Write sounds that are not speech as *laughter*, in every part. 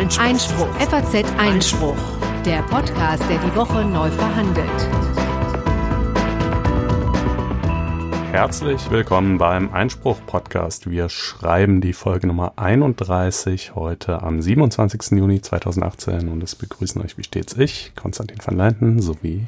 Einspruch. Einspruch. FAZ Einspruch. Der Podcast, der die Woche neu verhandelt. Herzlich willkommen beim Einspruch-Podcast. Wir schreiben die Folge Nummer 31 heute am 27. Juni 2018 und es begrüßen euch wie stets ich, Konstantin van Leinten, sowie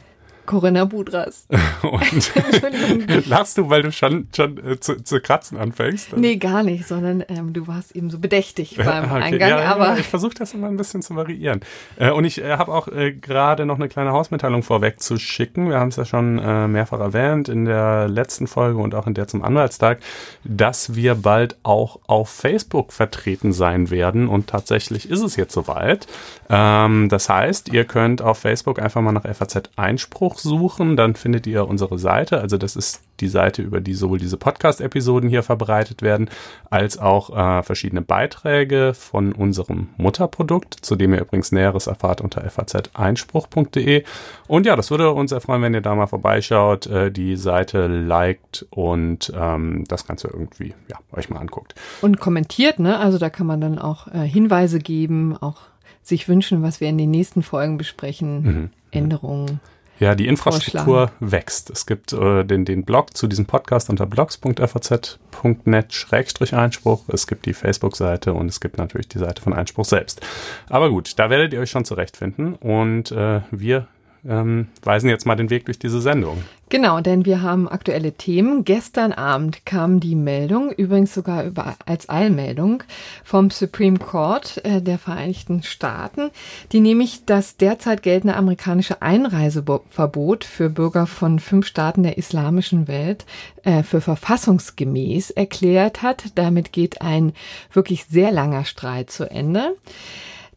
Corinna Budras. *laughs* *laughs* Und lachst du, weil du schon, schon äh, zu, zu kratzen anfängst? Nee, gar nicht, sondern ähm, du warst eben so bedächtig *laughs* beim okay. Eingang. Ja, aber ich versuche das immer ein bisschen zu variieren. Äh, und ich äh, habe auch äh, gerade noch eine kleine Hausmitteilung vorweg zu schicken. Wir haben es ja schon äh, mehrfach erwähnt in der letzten Folge und auch in der zum Anwaltstag, dass wir bald auch auf Facebook vertreten sein werden. Und tatsächlich ist es jetzt soweit. Ähm, das heißt, ihr könnt auf Facebook einfach mal nach FAZ Einspruch suchen, dann findet ihr unsere Seite. Also das ist die Seite, über die sowohl diese Podcast-Episoden hier verbreitet werden, als auch äh, verschiedene Beiträge von unserem Mutterprodukt, zu dem ihr übrigens Näheres erfahrt unter faz-einspruch.de. Und ja, das würde uns sehr freuen, wenn ihr da mal vorbeischaut, äh, die Seite liked und ähm, das Ganze irgendwie ja, euch mal anguckt. Und kommentiert, ne? Also da kann man dann auch äh, Hinweise geben, auch sich wünschen, was wir in den nächsten Folgen besprechen, mhm. Änderungen. Ja, die Infrastruktur wächst. Es gibt äh, den, den Blog zu diesem Podcast unter blogs.faz.net-einspruch. Es gibt die Facebook-Seite und es gibt natürlich die Seite von Einspruch selbst. Aber gut, da werdet ihr euch schon zurechtfinden und äh, wir ähm, weisen jetzt mal den Weg durch diese Sendung. Genau, denn wir haben aktuelle Themen. Gestern Abend kam die Meldung, übrigens sogar über, als Eilmeldung vom Supreme Court äh, der Vereinigten Staaten, die nämlich das derzeit geltende amerikanische Einreiseverbot für Bürger von fünf Staaten der islamischen Welt äh, für verfassungsgemäß erklärt hat. Damit geht ein wirklich sehr langer Streit zu Ende.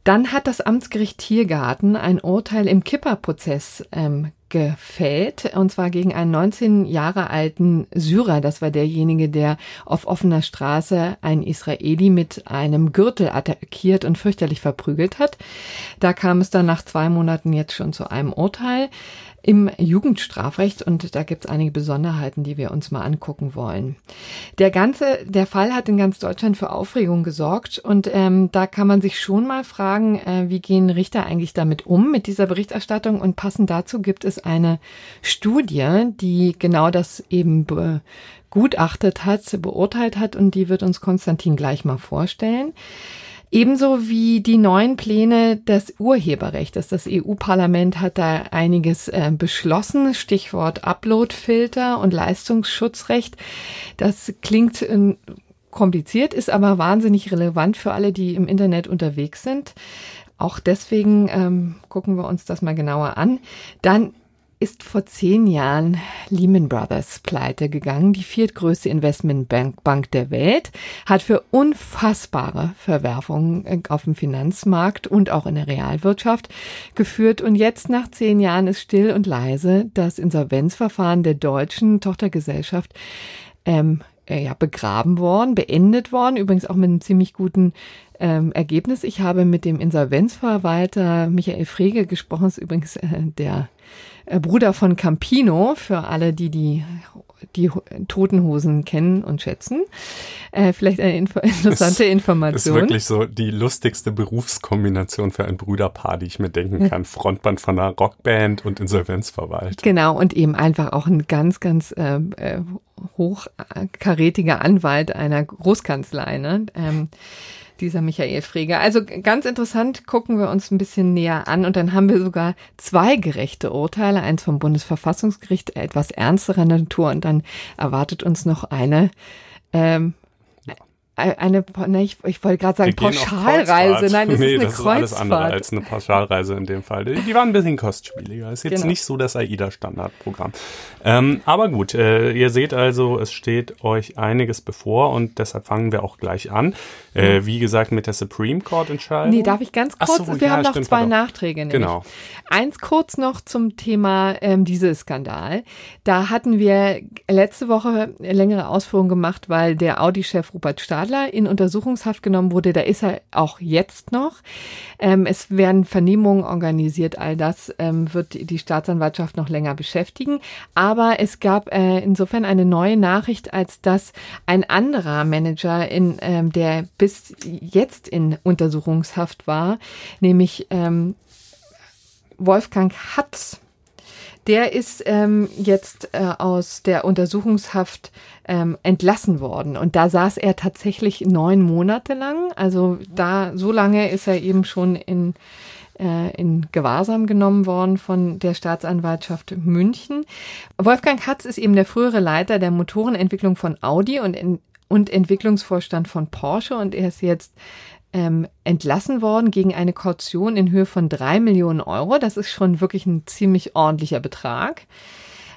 Dann hat das Amtsgericht Tiergarten ein Urteil im Kipper-Prozess ähm, gefällt, und zwar gegen einen 19 Jahre alten Syrer. Das war derjenige, der auf offener Straße einen Israeli mit einem Gürtel attackiert und fürchterlich verprügelt hat. Da kam es dann nach zwei Monaten jetzt schon zu einem Urteil im Jugendstrafrecht und da gibt es einige Besonderheiten, die wir uns mal angucken wollen. Der ganze, der Fall hat in ganz Deutschland für Aufregung gesorgt und ähm, da kann man sich schon mal fragen, äh, wie gehen Richter eigentlich damit um mit dieser Berichterstattung und passend dazu gibt es eine Studie, die genau das eben begutachtet hat, beurteilt hat und die wird uns Konstantin gleich mal vorstellen. Ebenso wie die neuen Pläne des Urheberrechts. Das EU-Parlament hat da einiges äh, beschlossen. Stichwort Uploadfilter und Leistungsschutzrecht. Das klingt äh, kompliziert, ist aber wahnsinnig relevant für alle, die im Internet unterwegs sind. Auch deswegen ähm, gucken wir uns das mal genauer an. Dann ist vor zehn Jahren Lehman Brothers pleite gegangen, die viertgrößte Investmentbank der Welt, hat für unfassbare Verwerfungen äh, auf dem Finanzmarkt und auch in der Realwirtschaft geführt. Und jetzt nach zehn Jahren ist still und leise das Insolvenzverfahren der deutschen Tochtergesellschaft ähm, äh, ja, begraben worden, beendet worden, übrigens auch mit einem ziemlich guten ähm, Ergebnis. Ich habe mit dem Insolvenzverwalter Michael Frege gesprochen, ist übrigens äh, der Bruder von Campino, für alle, die die, die Totenhosen kennen und schätzen. Äh, vielleicht eine info *laughs* interessante das Information. ist wirklich so die lustigste Berufskombination für ein Brüderpaar, die ich mir denken kann. Frontband von einer Rockband und Insolvenzverwalter. Genau, und eben einfach auch ein ganz, ganz äh, äh hochkarätiger Anwalt einer Großkanzlei. Ne? Ähm, dieser Michael Freger. Also ganz interessant, gucken wir uns ein bisschen näher an. Und dann haben wir sogar zwei gerechte Urteile, eins vom Bundesverfassungsgericht etwas ernsterer Natur. Und dann erwartet uns noch eine ähm, eine, ne, ich, ich wollte gerade sagen Pauschalreise. Nein, es nee, ist eine das Kreuzfahrt. ist alles andere als eine Pauschalreise in dem Fall. Die, die waren ein bisschen kostspieliger. Ist jetzt genau. nicht so das AIDA-Standardprogramm. Ähm, aber gut, äh, ihr seht also, es steht euch einiges bevor und deshalb fangen wir auch gleich an. Äh, mhm. wie gesagt, mit der Supreme Court-Entscheidung. Nee, darf ich ganz kurz? So, wir ja, haben noch zwei pardon. Nachträge. Nämlich. Genau. Eins kurz noch zum Thema ähm, Dieselskandal. Da hatten wir letzte Woche längere Ausführungen gemacht, weil der Audi-Chef Rupert Stahl Adler in Untersuchungshaft genommen wurde. Da ist er auch jetzt noch. Ähm, es werden Vernehmungen organisiert. All das ähm, wird die Staatsanwaltschaft noch länger beschäftigen. Aber es gab äh, insofern eine neue Nachricht, als dass ein anderer Manager, in, ähm, der bis jetzt in Untersuchungshaft war, nämlich ähm, Wolfgang Hatz, der ist ähm, jetzt äh, aus der Untersuchungshaft ähm, entlassen worden. Und da saß er tatsächlich neun Monate lang. Also da, so lange ist er eben schon in, äh, in Gewahrsam genommen worden von der Staatsanwaltschaft München. Wolfgang Hatz ist eben der frühere Leiter der Motorenentwicklung von Audi und, und Entwicklungsvorstand von Porsche und er ist jetzt ähm, entlassen worden gegen eine Kaution in Höhe von drei Millionen Euro. Das ist schon wirklich ein ziemlich ordentlicher Betrag.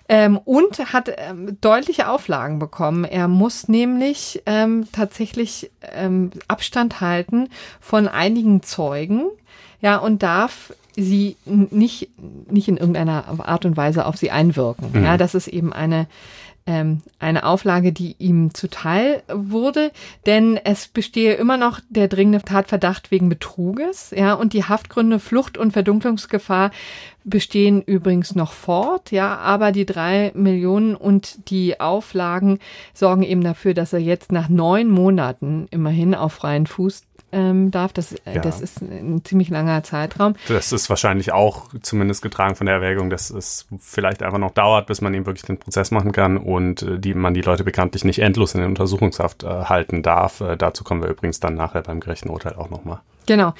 Ähm, und hat ähm, deutliche Auflagen bekommen. Er muss nämlich ähm, tatsächlich ähm, Abstand halten von einigen Zeugen, ja, und darf sie nicht, nicht in irgendeiner Art und Weise auf sie einwirken. Mhm. Ja, das ist eben eine ähm, eine Auflage, die ihm zuteil wurde, denn es bestehe immer noch der dringende Tatverdacht wegen Betruges, ja, und die Haftgründe Flucht und Verdunklungsgefahr bestehen übrigens noch fort, ja, aber die drei Millionen und die Auflagen sorgen eben dafür, dass er jetzt nach neun Monaten immerhin auf freien Fuß ähm, darf. Das, äh, ja. das ist ein ziemlich langer Zeitraum. Das ist wahrscheinlich auch zumindest getragen von der Erwägung, dass es vielleicht einfach noch dauert, bis man ihm wirklich den Prozess machen kann und äh, die, man die Leute bekanntlich nicht endlos in der Untersuchungshaft äh, halten darf. Äh, dazu kommen wir übrigens dann nachher beim gerechten Urteil auch nochmal. Genau.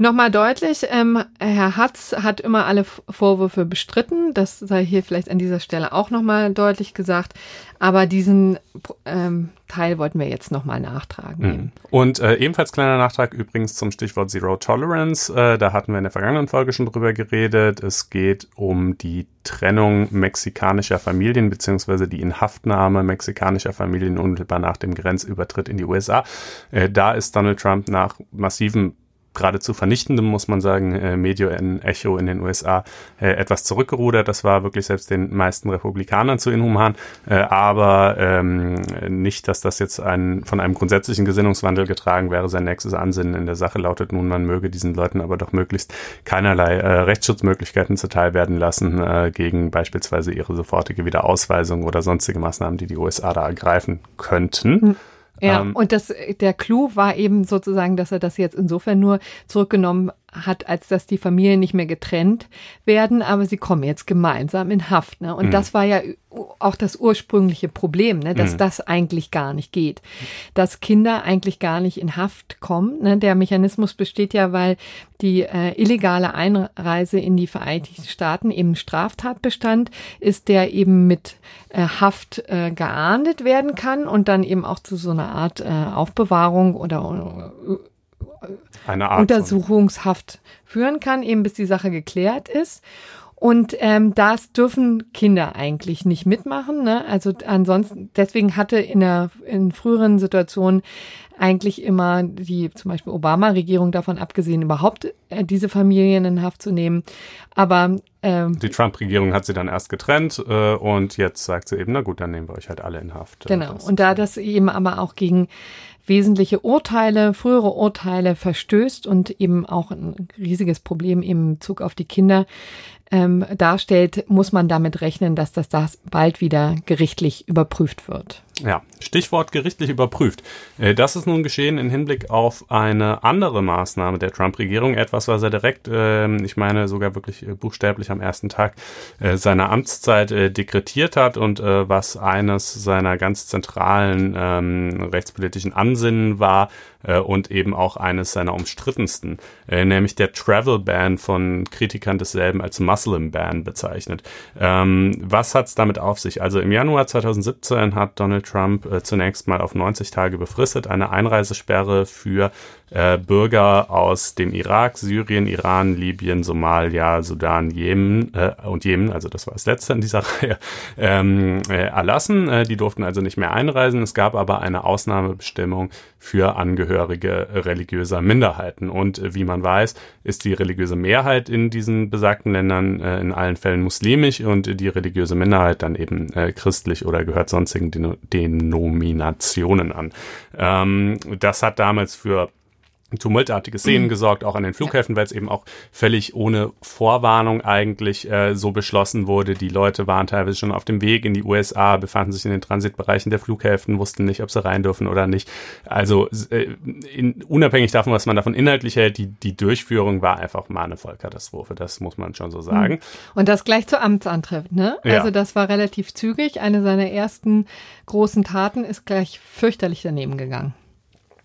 Nochmal deutlich, ähm, Herr Hatz hat immer alle Vorwürfe bestritten. Das sei hier vielleicht an dieser Stelle auch nochmal deutlich gesagt. Aber diesen ähm, Teil wollten wir jetzt nochmal nachtragen. Mhm. Und äh, ebenfalls kleiner Nachtrag übrigens zum Stichwort Zero Tolerance. Äh, da hatten wir in der vergangenen Folge schon drüber geredet. Es geht um die Trennung mexikanischer Familien beziehungsweise die Inhaftnahme mexikanischer Familien unmittelbar nach dem Grenzübertritt in die USA. Äh, da ist Donald Trump nach massivem geradezu vernichtendem, muss man sagen, äh, Medio in Echo in den USA äh, etwas zurückgerudert. Das war wirklich selbst den meisten Republikanern zu inhuman. Äh, aber ähm, nicht, dass das jetzt ein, von einem grundsätzlichen Gesinnungswandel getragen wäre. Sein nächstes Ansinnen in der Sache lautet nun, man möge diesen Leuten aber doch möglichst keinerlei äh, Rechtsschutzmöglichkeiten zuteil werden lassen äh, gegen beispielsweise ihre sofortige Wiederausweisung oder sonstige Maßnahmen, die die USA da ergreifen könnten. Hm. Ja, ähm, und das, der Clou war eben sozusagen, dass er das jetzt insofern nur zurückgenommen hat, als dass die Familien nicht mehr getrennt werden, aber sie kommen jetzt gemeinsam in Haft. Ne? Und mhm. das war ja auch das ursprüngliche Problem, ne? dass mhm. das eigentlich gar nicht geht. Dass Kinder eigentlich gar nicht in Haft kommen. Ne? Der Mechanismus besteht ja, weil die äh, illegale Einreise in die Vereinigten Staaten eben Straftatbestand ist, der eben mit äh, Haft äh, geahndet werden kann und dann eben auch zu so einer Art äh, Aufbewahrung oder äh, Untersuchungshaft führen kann, eben bis die Sache geklärt ist. Und ähm, das dürfen Kinder eigentlich nicht mitmachen. Ne? Also ansonsten, deswegen hatte in der in früheren Situationen eigentlich immer die zum Beispiel Obama-Regierung davon abgesehen, überhaupt äh, diese Familien in Haft zu nehmen. Aber ähm, die Trump-Regierung hat sie dann erst getrennt äh, und jetzt sagt sie eben, na gut, dann nehmen wir euch halt alle in Haft. Genau. Das und da das eben aber auch gegen wesentliche Urteile, frühere Urteile verstößt und eben auch ein riesiges Problem im Bezug auf die Kinder ähm, darstellt, muss man damit rechnen, dass das, das bald wieder gerichtlich überprüft wird. Ja, Stichwort gerichtlich überprüft. Äh, das ist nun geschehen in Hinblick auf eine andere Maßnahme der Trump-Regierung, etwas, was er direkt, ähm, ich meine sogar wirklich äh, buchstäblich am ersten Tag äh, seiner Amtszeit dekretiert hat und was eines seiner ganz zentralen ähm, rechtspolitischen Ansinnen war, und eben auch eines seiner umstrittensten, nämlich der Travel Ban von Kritikern desselben als Muslim Ban bezeichnet. Ähm, was hat's damit auf sich? Also im Januar 2017 hat Donald Trump äh, zunächst mal auf 90 Tage befristet eine Einreisesperre für äh, Bürger aus dem Irak, Syrien, Iran, Libyen, Somalia, Sudan, Jemen äh, und Jemen, also das war das letzte in dieser *laughs* Reihe, ähm, äh, erlassen. Äh, die durften also nicht mehr einreisen. Es gab aber eine Ausnahmebestimmung für Angehörige religiöser Minderheiten. Und äh, wie man weiß, ist die religiöse Mehrheit in diesen besagten Ländern äh, in allen Fällen muslimisch und die religiöse Minderheit dann eben äh, christlich oder gehört sonstigen Denominationen an. Ähm, das hat damals für tumultartige Szenen mhm. gesorgt, auch an den Flughäfen, weil es eben auch völlig ohne Vorwarnung eigentlich äh, so beschlossen wurde. Die Leute waren teilweise schon auf dem Weg in die USA, befanden sich in den Transitbereichen der Flughäfen, wussten nicht, ob sie rein dürfen oder nicht. Also äh, in, unabhängig davon, was man davon inhaltlich hält, die, die Durchführung war einfach mal eine Vollkatastrophe. Das muss man schon so sagen. Mhm. Und das gleich zu Amtsantritt, ne? Ja. Also das war relativ zügig. Eine seiner ersten großen Taten ist gleich fürchterlich daneben gegangen.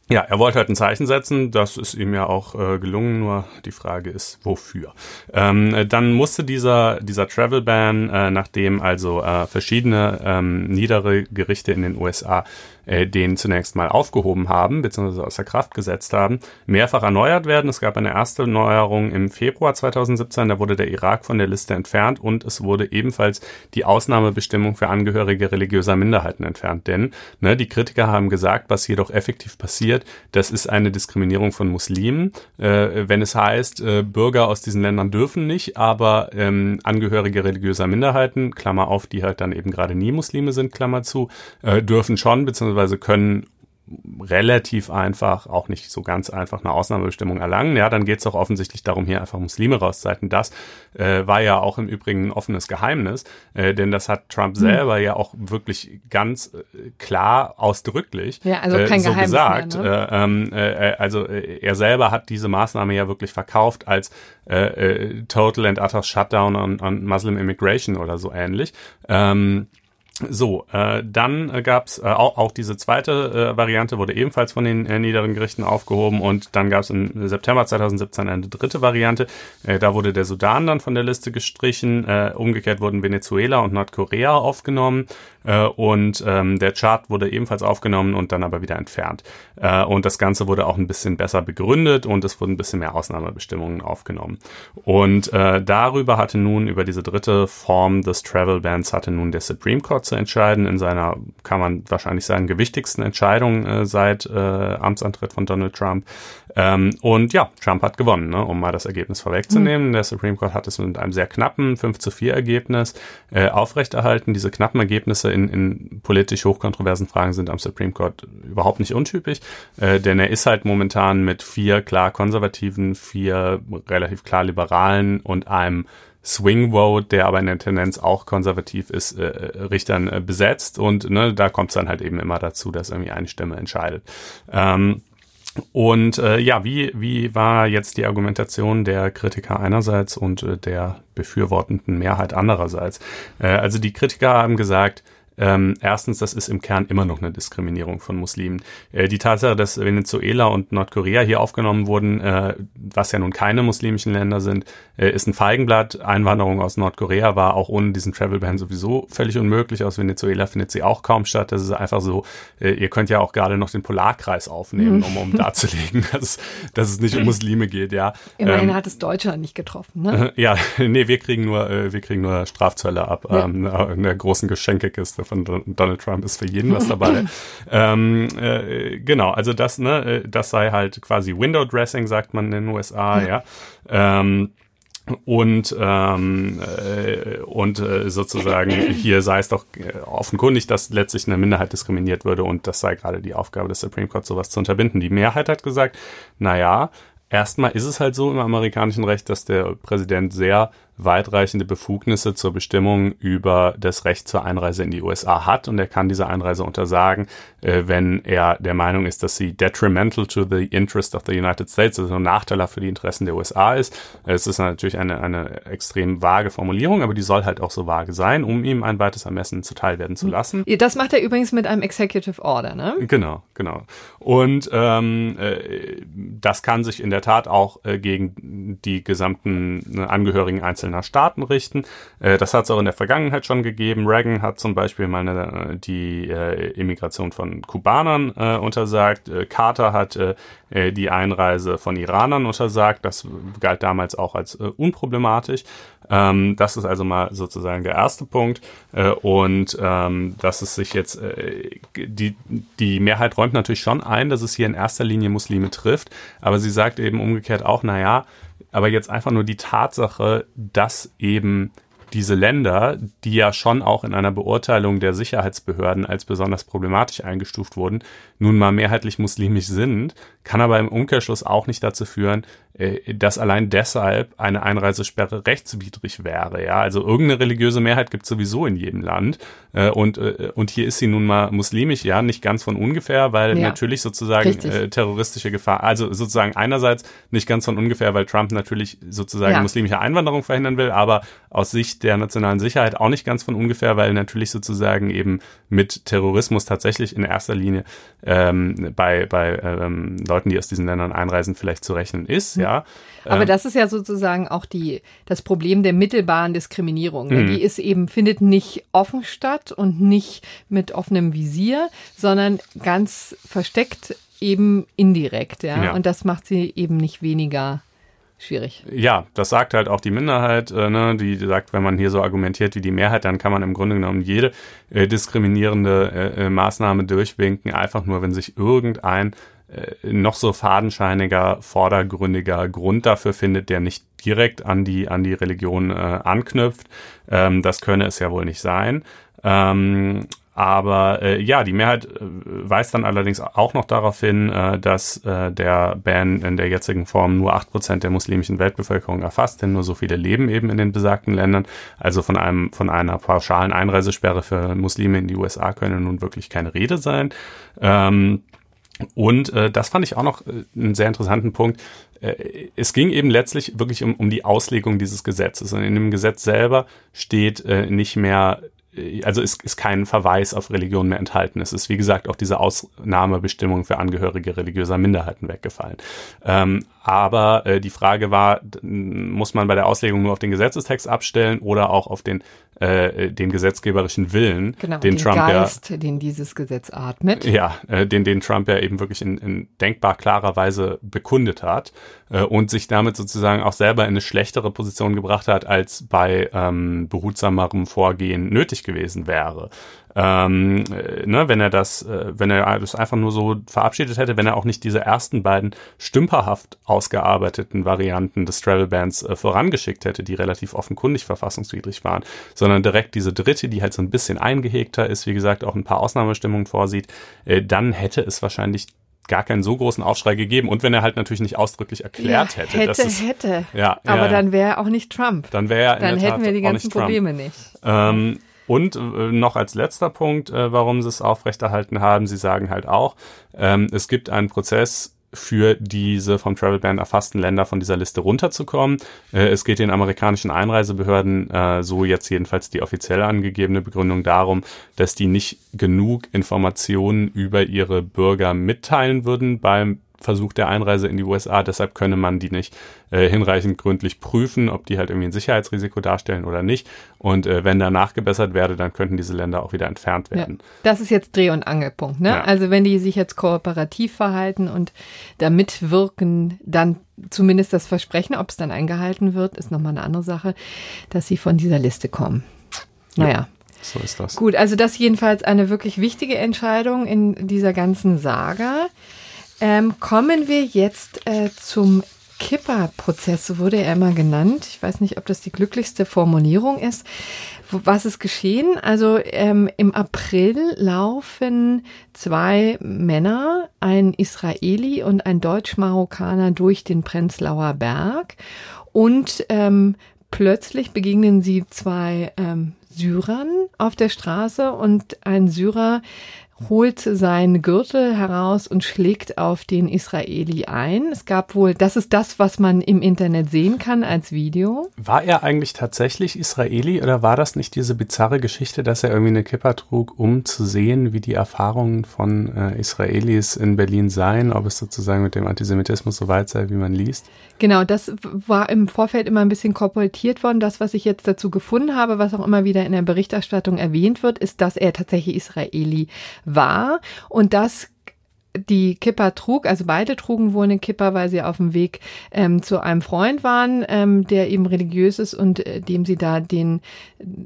Ja, er wollte halt ein Zeichen setzen, das ist ihm ja auch äh, gelungen, nur die Frage ist, wofür. Ähm, dann musste dieser, dieser Travel Ban, äh, nachdem also äh, verschiedene ähm, niedere Gerichte in den USA äh, den zunächst mal aufgehoben haben, beziehungsweise außer Kraft gesetzt haben, mehrfach erneuert werden. Es gab eine erste Neuerung im Februar 2017, da wurde der Irak von der Liste entfernt und es wurde ebenfalls die Ausnahmebestimmung für Angehörige religiöser Minderheiten entfernt. Denn ne, die Kritiker haben gesagt, was jedoch effektiv passiert, das ist eine Diskriminierung von Muslimen, äh, wenn es heißt, äh, Bürger aus diesen Ländern dürfen nicht, aber ähm, Angehörige religiöser Minderheiten, Klammer auf, die halt dann eben gerade nie Muslime sind, Klammer zu, äh, dürfen schon, beziehungsweise beziehungsweise können relativ einfach, auch nicht so ganz einfach eine Ausnahmebestimmung erlangen. Ja, dann geht es auch offensichtlich darum, hier einfach Muslime rauszuhalten. Das äh, war ja auch im Übrigen ein offenes Geheimnis, äh, denn das hat Trump hm. selber ja auch wirklich ganz äh, klar ausdrücklich ja, also kein äh, so Geheimnis gesagt. Mehr, ne? Äh, ähm, äh, also er selber hat diese Maßnahme ja wirklich verkauft als Total and Utter Shutdown on, on Muslim Immigration oder so ähnlich. Ähm, so, äh, dann äh, gab es äh, auch, auch diese zweite äh, Variante, wurde ebenfalls von den äh, niederen Gerichten aufgehoben und dann gab es im September 2017 eine dritte Variante. Äh, da wurde der Sudan dann von der Liste gestrichen, äh, umgekehrt wurden Venezuela und Nordkorea aufgenommen äh, und ähm, der Chart wurde ebenfalls aufgenommen und dann aber wieder entfernt. Äh, und das Ganze wurde auch ein bisschen besser begründet und es wurden ein bisschen mehr Ausnahmebestimmungen aufgenommen. Und äh, darüber hatte nun, über diese dritte Form des Travel Bans, hatte nun der Supreme Court zu entscheiden, in seiner, kann man wahrscheinlich sagen, gewichtigsten Entscheidung äh, seit äh, Amtsantritt von Donald Trump. Ähm, und ja, Trump hat gewonnen, ne, um mal das Ergebnis vorwegzunehmen. Mhm. Der Supreme Court hat es mit einem sehr knappen 5 zu 4 Ergebnis äh, aufrechterhalten. Diese knappen Ergebnisse in, in politisch hochkontroversen Fragen sind am Supreme Court überhaupt nicht untypisch, äh, denn er ist halt momentan mit vier klar konservativen, vier relativ klar liberalen und einem Swing Vote, der aber in der Tendenz auch konservativ ist, äh, äh Richtern äh, besetzt und ne, da kommt es dann halt eben immer dazu, dass irgendwie eine Stimme entscheidet. Ähm, und äh, ja, wie, wie war jetzt die Argumentation der Kritiker einerseits und äh, der befürwortenden Mehrheit andererseits? Äh, also die Kritiker haben gesagt, ähm, erstens, das ist im Kern immer noch eine Diskriminierung von Muslimen. Äh, die Tatsache, dass Venezuela und Nordkorea hier aufgenommen wurden, äh, was ja nun keine muslimischen Länder sind, äh, ist ein Feigenblatt. Einwanderung aus Nordkorea war auch ohne diesen Travel Ban sowieso völlig unmöglich. Aus Venezuela findet sie auch kaum statt. Das ist einfach so, äh, ihr könnt ja auch gerade noch den Polarkreis aufnehmen, um, um *laughs* darzulegen, dass, dass es nicht um Muslime geht, ja. Immerhin ähm, hat es Deutschland nicht getroffen, ne? *laughs* ja, *laughs* nee, wir kriegen nur, äh, wir kriegen nur Strafzölle ab ja. ähm, in der großen Geschenkekiste von Donald Trump ist für jeden was dabei. *laughs* ähm, äh, genau, also das, ne, äh, das sei halt quasi Window Dressing, sagt man in den USA, ja. ja. Ähm, und ähm, äh, und äh, sozusagen *coughs* hier sei es doch äh, offenkundig, dass letztlich eine Minderheit diskriminiert würde und das sei gerade die Aufgabe des Supreme Court, sowas zu unterbinden. Die Mehrheit hat gesagt, na ja, erstmal ist es halt so im amerikanischen Recht, dass der Präsident sehr weitreichende Befugnisse zur Bestimmung über das Recht zur Einreise in die USA hat und er kann diese Einreise untersagen, äh, wenn er der Meinung ist, dass sie detrimental to the interest of the United States, also nachteilhaft für die Interessen der USA ist. Es ist natürlich eine, eine extrem vage Formulierung, aber die soll halt auch so vage sein, um ihm ein weites Ermessen zuteil werden zu lassen. Das macht er übrigens mit einem Executive Order, ne? Genau, genau. Und ähm, äh, das kann sich in der Tat auch äh, gegen die gesamten äh, Angehörigen einzelner einzelner Staaten richten. Äh, das hat es auch in der Vergangenheit schon gegeben. Reagan hat zum Beispiel mal eine, die äh, Immigration von Kubanern äh, untersagt. Äh, Carter hat äh, äh, die Einreise von Iranern untersagt. Das galt damals auch als unproblematisch. Ähm, das ist also mal sozusagen der erste Punkt. Und ähm, dass es sich jetzt, die, die Mehrheit räumt natürlich schon ein, dass es hier in erster Linie Muslime trifft. Aber sie sagt eben umgekehrt auch, naja, aber jetzt einfach nur die Tatsache, dass eben diese Länder, die ja schon auch in einer Beurteilung der Sicherheitsbehörden als besonders problematisch eingestuft wurden, nun mal mehrheitlich muslimisch sind, kann aber im Umkehrschluss auch nicht dazu führen, dass allein deshalb eine Einreisesperre rechtswidrig wäre. Ja, also irgendeine religiöse Mehrheit gibt es sowieso in jedem Land äh, und äh, und hier ist sie nun mal muslimisch, ja, nicht ganz von ungefähr, weil ja, natürlich sozusagen äh, terroristische Gefahr, also sozusagen einerseits nicht ganz von ungefähr, weil Trump natürlich sozusagen ja. muslimische Einwanderung verhindern will, aber aus Sicht der nationalen Sicherheit auch nicht ganz von ungefähr, weil natürlich sozusagen eben mit Terrorismus tatsächlich in erster Linie ähm, bei bei ähm, Leuten, die aus diesen Ländern einreisen, vielleicht zu rechnen ist. Ja. Aber ähm, das ist ja sozusagen auch die, das Problem der mittelbaren Diskriminierung. Ne? Mhm. Die ist eben, findet nicht offen statt und nicht mit offenem Visier, sondern ganz versteckt eben indirekt. Ja. ja. Und das macht sie eben nicht weniger schwierig. Ja, das sagt halt auch die Minderheit, äh, ne, die sagt, wenn man hier so argumentiert wie die Mehrheit, dann kann man im Grunde genommen jede äh, diskriminierende äh, äh Maßnahme durchwinken, einfach nur, wenn sich irgendein noch so fadenscheiniger, vordergründiger Grund dafür findet, der nicht direkt an die, an die Religion äh, anknüpft. Ähm, das könne es ja wohl nicht sein. Ähm, aber äh, ja, die Mehrheit äh, weist dann allerdings auch noch darauf hin, äh, dass äh, der Ban in der jetzigen Form nur acht Prozent der muslimischen Weltbevölkerung erfasst, denn nur so viele leben eben in den besagten Ländern. Also von einem von einer pauschalen Einreisesperre für Muslime in die USA könne nun wirklich keine Rede sein. Ähm, und äh, das fand ich auch noch äh, einen sehr interessanten Punkt. Äh, es ging eben letztlich wirklich um, um die Auslegung dieses Gesetzes. Und in dem Gesetz selber steht äh, nicht mehr also ist, ist kein Verweis auf Religion mehr enthalten. Es ist, wie gesagt, auch diese Ausnahmebestimmung für Angehörige religiöser Minderheiten weggefallen. Ähm, aber äh, die Frage war, muss man bei der Auslegung nur auf den Gesetzestext abstellen oder auch auf den äh, den gesetzgeberischen Willen, genau, den, den Trump Geist, ja, den dieses Gesetz atmet. Ja, äh, den, den Trump ja eben wirklich in, in denkbar klarer Weise bekundet hat äh, und sich damit sozusagen auch selber in eine schlechtere Position gebracht hat, als bei ähm, behutsamerem Vorgehen nötig gewesen wäre ähm, äh, ne, wenn er das, äh, wenn er das einfach nur so verabschiedet hätte, wenn er auch nicht diese ersten beiden stümperhaft ausgearbeiteten Varianten des Travel Bans äh, vorangeschickt hätte, die relativ offenkundig verfassungswidrig waren, sondern direkt diese dritte, die halt so ein bisschen eingehegter ist, wie gesagt, auch ein paar Ausnahmestimmungen vorsieht, äh, dann hätte es wahrscheinlich gar keinen so großen Aufschrei gegeben. Und wenn er halt natürlich nicht ausdrücklich erklärt ja, hätte. Hätte, es, hätte. Ja, Aber ja, dann wäre er auch nicht Trump. Dann wäre er Dann hätten wir die ganzen Probleme nicht. Ähm, und äh, noch als letzter Punkt, äh, warum sie es aufrechterhalten haben, sie sagen halt auch, ähm, es gibt einen Prozess, für diese vom Travel Ban erfassten Länder von dieser Liste runterzukommen. Äh, es geht den amerikanischen Einreisebehörden, äh, so jetzt jedenfalls die offiziell angegebene Begründung darum, dass die nicht genug Informationen über ihre Bürger mitteilen würden beim Versuch der Einreise in die USA. Deshalb könne man die nicht äh, hinreichend gründlich prüfen, ob die halt irgendwie ein Sicherheitsrisiko darstellen oder nicht. Und äh, wenn da nachgebessert werde, dann könnten diese Länder auch wieder entfernt werden. Ja, das ist jetzt Dreh- und Angelpunkt. Ne? Ja. Also wenn die sich jetzt kooperativ verhalten und da mitwirken, dann zumindest das Versprechen, ob es dann eingehalten wird, ist nochmal eine andere Sache, dass sie von dieser Liste kommen. Naja. Ja. So ist das. Gut, also das jedenfalls eine wirklich wichtige Entscheidung in dieser ganzen Saga. Ähm, kommen wir jetzt äh, zum Kipper-Prozess, so wurde er immer genannt. Ich weiß nicht, ob das die glücklichste Formulierung ist. Was ist geschehen? Also ähm, im April laufen zwei Männer, ein Israeli und ein Deutsch-Marokkaner, durch den Prenzlauer Berg und ähm, plötzlich begegnen sie zwei ähm, Syrern auf der Straße und ein Syrer holt seinen Gürtel heraus und schlägt auf den Israeli ein. Es gab wohl, das ist das, was man im Internet sehen kann als Video. War er eigentlich tatsächlich Israeli oder war das nicht diese bizarre Geschichte, dass er irgendwie eine Kippa trug, um zu sehen, wie die Erfahrungen von äh, Israelis in Berlin seien, ob es sozusagen mit dem Antisemitismus so weit sei, wie man liest? Genau, das war im Vorfeld immer ein bisschen kolportiert worden. Das, was ich jetzt dazu gefunden habe, was auch immer wieder in der Berichterstattung erwähnt wird, ist, dass er tatsächlich Israeli war und dass die Kippa trug, also beide trugen wohl eine Kippa, weil sie auf dem Weg ähm, zu einem Freund waren, ähm, der eben religiös ist und äh, dem sie da den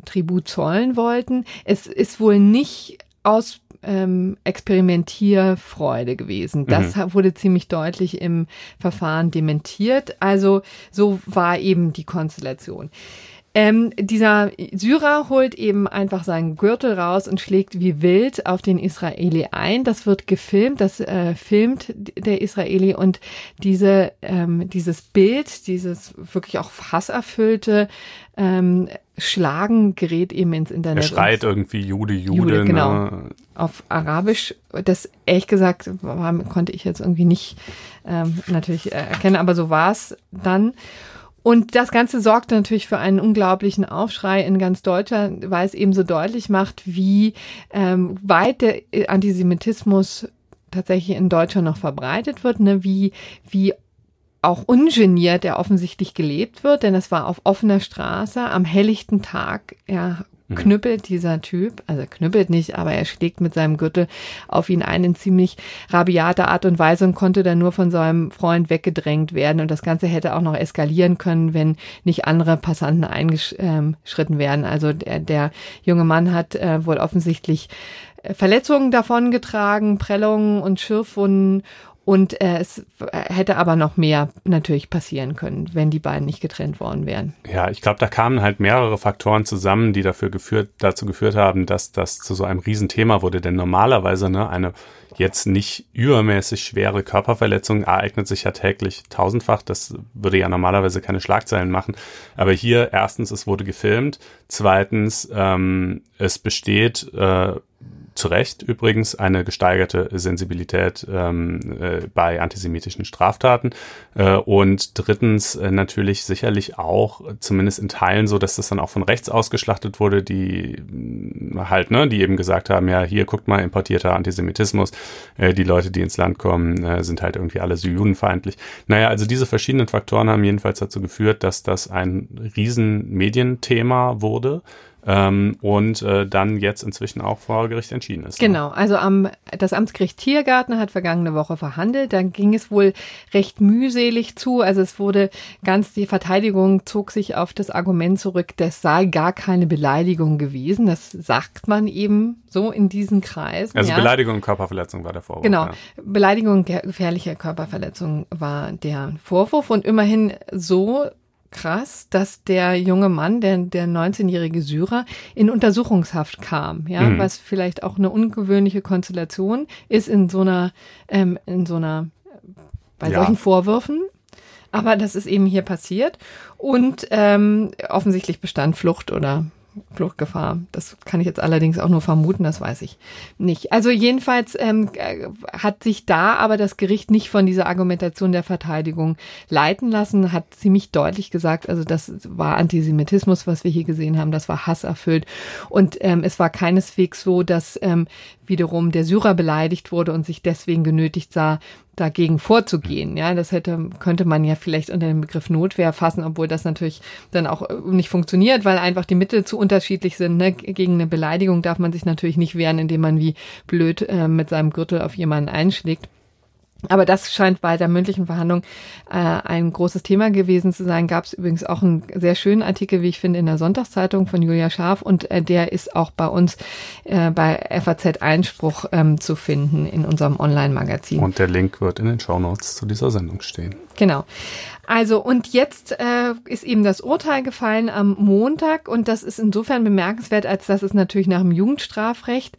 Tribut zollen wollten. Es ist wohl nicht aus ähm, Experimentierfreude gewesen. Das mhm. wurde ziemlich deutlich im Verfahren dementiert. Also so war eben die Konstellation. Ähm, dieser Syrer holt eben einfach seinen Gürtel raus und schlägt wie wild auf den Israeli ein. Das wird gefilmt, das äh, filmt der Israeli und diese, ähm, dieses Bild, dieses wirklich auch hasserfüllte ähm, Schlagen gerät eben ins Internet. Er schreit irgendwie Jude, Jude. Jude genau. Ne? Auf Arabisch. Das ehrlich gesagt war, konnte ich jetzt irgendwie nicht ähm, natürlich erkennen, aber so war es dann. Und das Ganze sorgt natürlich für einen unglaublichen Aufschrei in ganz Deutschland, weil es eben so deutlich macht, wie ähm, weit der Antisemitismus tatsächlich in Deutschland noch verbreitet wird, ne? wie, wie auch ungeniert er offensichtlich gelebt wird, denn es war auf offener Straße am helllichten Tag. Ja. Knüppelt dieser Typ, also knüppelt nicht, aber er schlägt mit seinem Gürtel auf ihn ein in ziemlich rabiater Art und Weise und konnte dann nur von seinem Freund weggedrängt werden. Und das Ganze hätte auch noch eskalieren können, wenn nicht andere Passanten eingeschritten wären. Also der, der junge Mann hat äh, wohl offensichtlich äh, Verletzungen davongetragen, Prellungen und Schürfwunden und äh, es hätte aber noch mehr natürlich passieren können, wenn die beiden nicht getrennt worden wären. Ja, ich glaube, da kamen halt mehrere Faktoren zusammen, die dafür geführt, dazu geführt haben, dass das zu so einem Riesenthema wurde. Denn normalerweise ne, eine jetzt nicht übermäßig schwere Körperverletzung ereignet sich ja täglich tausendfach. Das würde ja normalerweise keine Schlagzeilen machen. Aber hier erstens, es wurde gefilmt. Zweitens, ähm, es besteht äh, zu Recht übrigens eine gesteigerte Sensibilität ähm, äh, bei antisemitischen Straftaten. Äh, und drittens äh, natürlich sicherlich auch, zumindest in Teilen so, dass das dann auch von rechts ausgeschlachtet wurde, die äh, halt, ne, die eben gesagt haben, ja, hier guckt mal, importierter Antisemitismus, äh, die Leute, die ins Land kommen, äh, sind halt irgendwie alle so judenfeindlich. Naja, also diese verschiedenen Faktoren haben jedenfalls dazu geführt, dass das ein riesen Medienthema wurde ähm, und äh, dann jetzt inzwischen auch vor Gericht entschieden ist. Ne? Genau, also am, das Amtsgericht Tiergarten hat vergangene Woche verhandelt. Dann ging es wohl recht mühselig zu. Also es wurde ganz, die Verteidigung zog sich auf das Argument zurück, das sei gar keine Beleidigung gewesen. Das sagt man eben so in diesen Kreisen. Also ja. Beleidigung und Körperverletzung war der Vorwurf. Genau, ja. Beleidigung und gefährliche Körperverletzung war der Vorwurf und immerhin so krass, dass der junge Mann, der, der 19-jährige Syrer, in Untersuchungshaft kam, ja, mhm. was vielleicht auch eine ungewöhnliche Konstellation ist in so einer, ähm, in so einer, bei ja. solchen Vorwürfen. Aber das ist eben hier passiert und ähm, offensichtlich bestand Flucht oder Fluchtgefahr. Das kann ich jetzt allerdings auch nur vermuten, das weiß ich nicht. Also jedenfalls ähm, hat sich da aber das Gericht nicht von dieser Argumentation der Verteidigung leiten lassen, hat ziemlich deutlich gesagt, also das war Antisemitismus, was wir hier gesehen haben, das war hasserfüllt und ähm, es war keineswegs so, dass ähm, wiederum der Syrer beleidigt wurde und sich deswegen genötigt sah, dagegen vorzugehen. Ja, das hätte, könnte man ja vielleicht unter den Begriff Notwehr fassen, obwohl das natürlich dann auch äh, nicht funktioniert, weil einfach die Mittel zu unterschiedlich sind. Ne? Gegen eine Beleidigung darf man sich natürlich nicht wehren, indem man wie blöd äh, mit seinem Gürtel auf jemanden einschlägt. Aber das scheint bei der mündlichen Verhandlung äh, ein großes Thema gewesen zu sein. Gab es übrigens auch einen sehr schönen Artikel, wie ich finde, in der Sonntagszeitung von Julia Scharf und äh, der ist auch bei uns äh, bei FAZ Einspruch ähm, zu finden in unserem Online-Magazin. Und der Link wird in den Shownotes zu dieser Sendung stehen. Genau. Also und jetzt äh, ist eben das Urteil gefallen am Montag und das ist insofern bemerkenswert, als dass es natürlich nach dem Jugendstrafrecht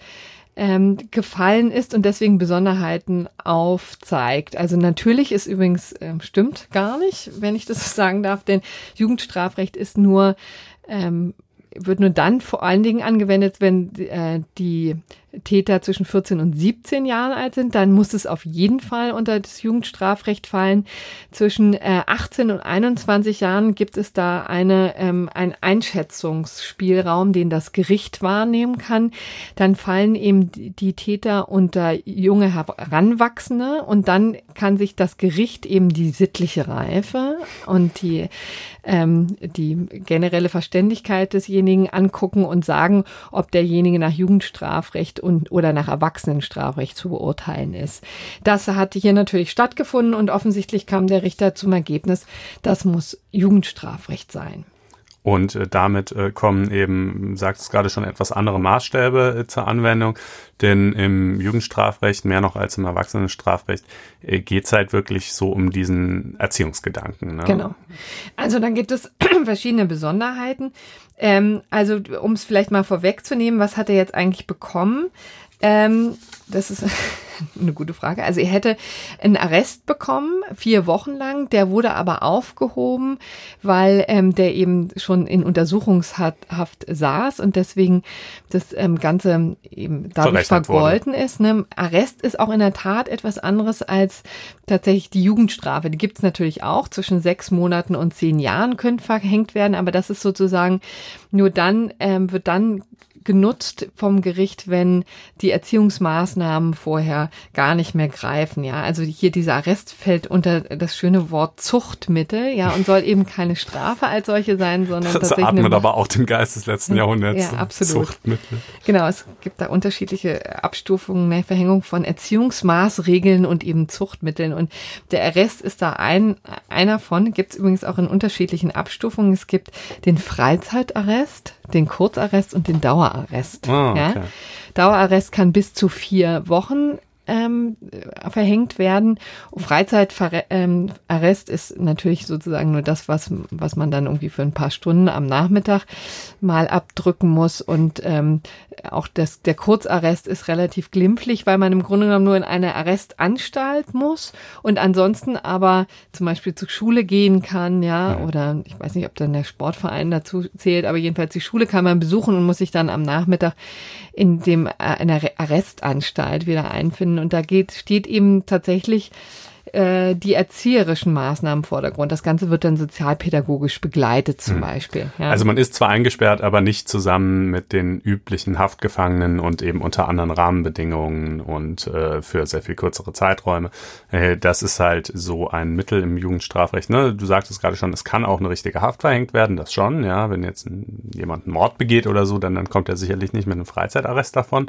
ähm, gefallen ist und deswegen Besonderheiten aufzeigt. Also natürlich ist übrigens, äh, stimmt gar nicht, wenn ich das so sagen darf, denn Jugendstrafrecht ist nur ähm, wird nur dann vor allen Dingen angewendet, wenn äh, die Täter zwischen 14 und 17 Jahren alt sind, dann muss es auf jeden Fall unter das Jugendstrafrecht fallen. Zwischen äh, 18 und 21 Jahren gibt es da eine, ähm, ein Einschätzungsspielraum, den das Gericht wahrnehmen kann. Dann fallen eben die, Täter unter junge Heranwachsende und dann kann sich das Gericht eben die sittliche Reife und die ähm, die generelle Verständigkeit desjenigen angucken und sagen, ob derjenige nach Jugendstrafrecht und oder nach Erwachsenenstrafrecht zu beurteilen ist. Das hat hier natürlich stattgefunden und offensichtlich kam der Richter zum Ergebnis, das muss Jugendstrafrecht sein. Und äh, damit äh, kommen eben, sagt es gerade schon, etwas andere Maßstäbe äh, zur Anwendung. Denn im Jugendstrafrecht, mehr noch als im Erwachsenenstrafrecht, äh, geht es halt wirklich so um diesen Erziehungsgedanken. Ne? Genau. Also dann gibt es *clears throat* verschiedene Besonderheiten. Ähm, also um es vielleicht mal vorwegzunehmen, was hat er jetzt eigentlich bekommen? Ähm, das ist *laughs* eine gute Frage. Also er hätte einen Arrest bekommen, vier Wochen lang. Der wurde aber aufgehoben, weil ähm, der eben schon in Untersuchungshaft saß und deswegen das ähm, Ganze eben dadurch vergolten ist. Ne? Arrest ist auch in der Tat etwas anderes als tatsächlich die Jugendstrafe. Die gibt's natürlich auch. Zwischen sechs Monaten und zehn Jahren können verhängt werden, aber das ist sozusagen nur dann, ähm, wird dann genutzt vom Gericht, wenn die Erziehungsmaßnahmen vorher gar nicht mehr greifen. Ja, also hier dieser Arrest fällt unter das schöne Wort Zuchtmittel, ja, und soll eben keine Strafe als solche sein, sondern das tatsächlich atmet aber auch den Geist des letzten Jahrhunderts. Ja, absolut. Zuchtmittel. Genau, es gibt da unterschiedliche Abstufungen, ne, Verhängung von Erziehungsmaßregeln und eben Zuchtmitteln. Und der Arrest ist da ein einer von. Gibt es übrigens auch in unterschiedlichen Abstufungen. Es gibt den Freizeitarrest, den Kurzarrest und den Dauerarrest. Ah, okay. ja? Dauerarrest kann bis zu vier Wochen ähm, verhängt werden. Freizeitarrest ähm, ist natürlich sozusagen nur das, was, was man dann irgendwie für ein paar Stunden am Nachmittag mal abdrücken muss. Und ähm, auch das, der Kurzarrest ist relativ glimpflich, weil man im Grunde genommen nur in eine Arrestanstalt muss und ansonsten aber zum Beispiel zur Schule gehen kann, ja, ja. oder ich weiß nicht, ob dann der Sportverein dazu zählt, aber jedenfalls die Schule kann man besuchen und muss sich dann am Nachmittag in dem äh, in der Arrestanstalt wieder einfinden. Und da geht, steht eben tatsächlich äh, die erzieherischen Maßnahmen im Vordergrund. Das Ganze wird dann sozialpädagogisch begleitet zum hm. Beispiel. Ja. Also man ist zwar eingesperrt, aber nicht zusammen mit den üblichen Haftgefangenen und eben unter anderen Rahmenbedingungen und äh, für sehr viel kürzere Zeiträume. Äh, das ist halt so ein Mittel im Jugendstrafrecht. Ne? Du sagtest gerade schon, es kann auch eine richtige Haft verhängt werden, das schon. Ja, wenn jetzt ein, jemand einen Mord begeht oder so, dann, dann kommt er sicherlich nicht mit einem Freizeitarrest davon.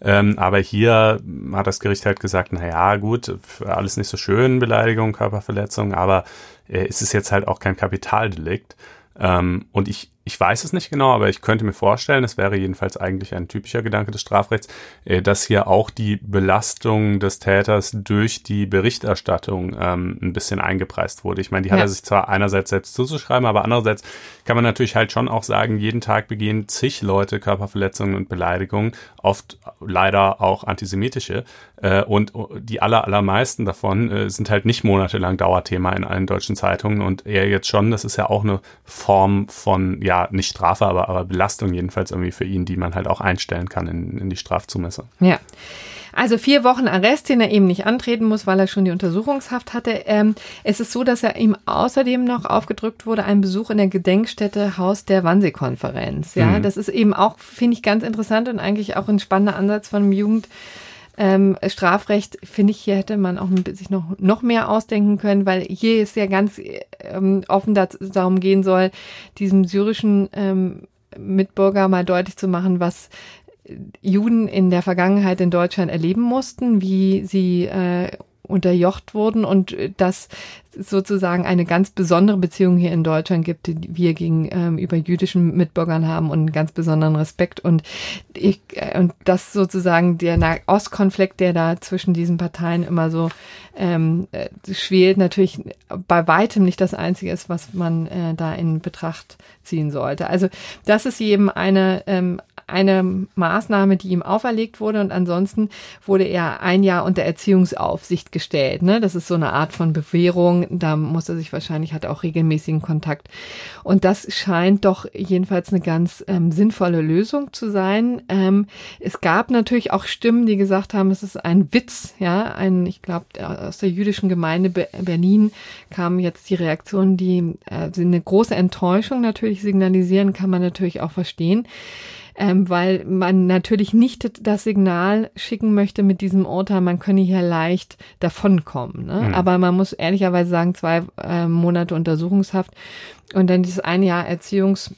Ähm, aber hier hat das Gericht halt gesagt, na ja, gut, alles nicht so schön Beleidigung, Körperverletzung, aber äh, es ist jetzt halt auch kein Kapitaldelikt. Ähm, und ich, ich weiß es nicht genau, aber ich könnte mir vorstellen, es wäre jedenfalls eigentlich ein typischer Gedanke des Strafrechts, äh, dass hier auch die Belastung des Täters durch die Berichterstattung ähm, ein bisschen eingepreist wurde. Ich meine, die hat ja. er sich zwar einerseits selbst zuzuschreiben, aber andererseits kann man natürlich halt schon auch sagen, jeden Tag begehen zig Leute Körperverletzungen und Beleidigungen, oft leider auch antisemitische. Äh, und die aller, allermeisten davon äh, sind halt nicht monatelang Dauerthema in allen deutschen Zeitungen und eher jetzt schon, das ist ja auch eine Form von, ja, nicht Strafe, aber, aber Belastung jedenfalls irgendwie für ihn, die man halt auch einstellen kann in, in die Strafzumessung. Ja. Also vier Wochen Arrest, den er eben nicht antreten muss, weil er schon die Untersuchungshaft hatte. Ähm, es ist so, dass er ihm außerdem noch aufgedrückt wurde, ein Besuch in der Gedenkstätte Haus der Wannsee-Konferenz. Ja, mhm. das ist eben auch, finde ich, ganz interessant und eigentlich auch ein spannender Ansatz von einem Jugend. Ähm, Strafrecht, finde ich, hier hätte man auch sich noch, noch mehr ausdenken können, weil hier ist ja ganz ähm, offen darum gehen soll, diesem syrischen ähm, Mitbürger mal deutlich zu machen, was Juden in der Vergangenheit in Deutschland erleben mussten, wie sie äh, unterjocht wurden und dass sozusagen eine ganz besondere Beziehung hier in Deutschland gibt, die wir gegenüber ähm, jüdischen Mitbürgern haben und einen ganz besonderen Respekt und ich, äh, und das sozusagen der Ostkonflikt, der da zwischen diesen Parteien immer so ähm, äh, schwelt, natürlich bei weitem nicht das Einzige ist, was man äh, da in Betracht ziehen sollte. Also das ist eben eine ähm, eine Maßnahme, die ihm auferlegt wurde und ansonsten wurde er ein Jahr unter Erziehungsaufsicht gestellt. Ne? Das ist so eine Art von Bewährung. Da muss er sich wahrscheinlich, hat auch regelmäßigen Kontakt. Und das scheint doch jedenfalls eine ganz ähm, sinnvolle Lösung zu sein. Ähm, es gab natürlich auch Stimmen, die gesagt haben, es ist ein Witz, ja, ein, ich glaube, aus der jüdischen Gemeinde Berlin kamen jetzt die Reaktionen, die äh, eine große Enttäuschung natürlich signalisieren, kann man natürlich auch verstehen ähm, weil man natürlich nicht das Signal schicken möchte mit diesem Urteil, man könne hier leicht davonkommen. Ne? Mhm. Aber man muss ehrlicherweise sagen, zwei äh, Monate Untersuchungshaft und dann dieses ein Jahr Erziehungs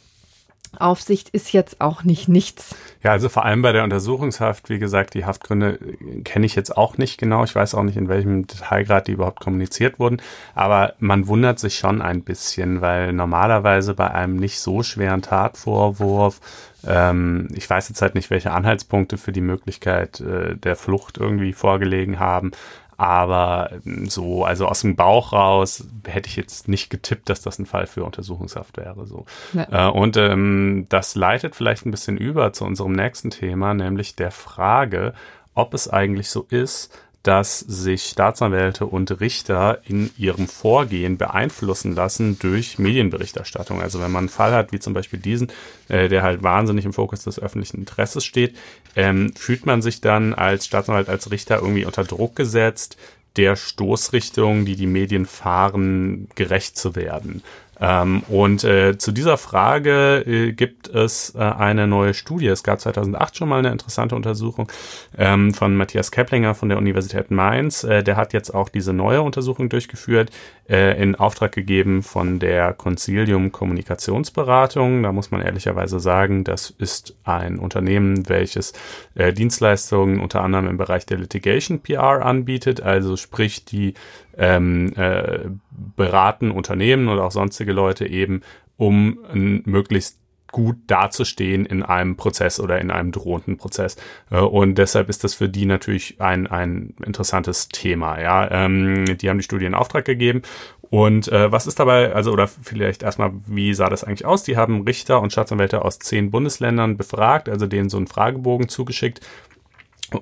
Aufsicht ist jetzt auch nicht nichts. Ja, also vor allem bei der Untersuchungshaft, wie gesagt, die Haftgründe kenne ich jetzt auch nicht genau. Ich weiß auch nicht, in welchem Detailgrad die überhaupt kommuniziert wurden. Aber man wundert sich schon ein bisschen, weil normalerweise bei einem nicht so schweren Tatvorwurf ähm, ich weiß jetzt halt nicht, welche Anhaltspunkte für die Möglichkeit äh, der Flucht irgendwie vorgelegen haben. Aber ähm, so, also aus dem Bauch raus hätte ich jetzt nicht getippt, dass das ein Fall für Untersuchungshaft wäre. So. Ja. Äh, und ähm, das leitet vielleicht ein bisschen über zu unserem nächsten Thema, nämlich der Frage, ob es eigentlich so ist, dass sich Staatsanwälte und Richter in ihrem Vorgehen beeinflussen lassen durch Medienberichterstattung. Also wenn man einen Fall hat, wie zum Beispiel diesen, äh, der halt wahnsinnig im Fokus des öffentlichen Interesses steht, ähm, fühlt man sich dann als Staatsanwalt, als Richter irgendwie unter Druck gesetzt, der Stoßrichtung, die die Medien fahren, gerecht zu werden. Ähm, und äh, zu dieser Frage äh, gibt es äh, eine neue Studie. Es gab 2008 schon mal eine interessante Untersuchung ähm, von Matthias Keplinger von der Universität Mainz. Äh, der hat jetzt auch diese neue Untersuchung durchgeführt, äh, in Auftrag gegeben von der Concilium Kommunikationsberatung. Da muss man ehrlicherweise sagen, das ist ein Unternehmen, welches äh, Dienstleistungen unter anderem im Bereich der Litigation PR anbietet, also sprich die ähm, äh, beraten Unternehmen oder auch sonstige Leute eben, um möglichst gut dazustehen in einem Prozess oder in einem drohenden Prozess. Äh, und deshalb ist das für die natürlich ein, ein interessantes Thema. Ja, ähm, die haben die Studie in Auftrag gegeben. Und äh, was ist dabei, also oder vielleicht erstmal, wie sah das eigentlich aus? Die haben Richter und Staatsanwälte aus zehn Bundesländern befragt, also denen so einen Fragebogen zugeschickt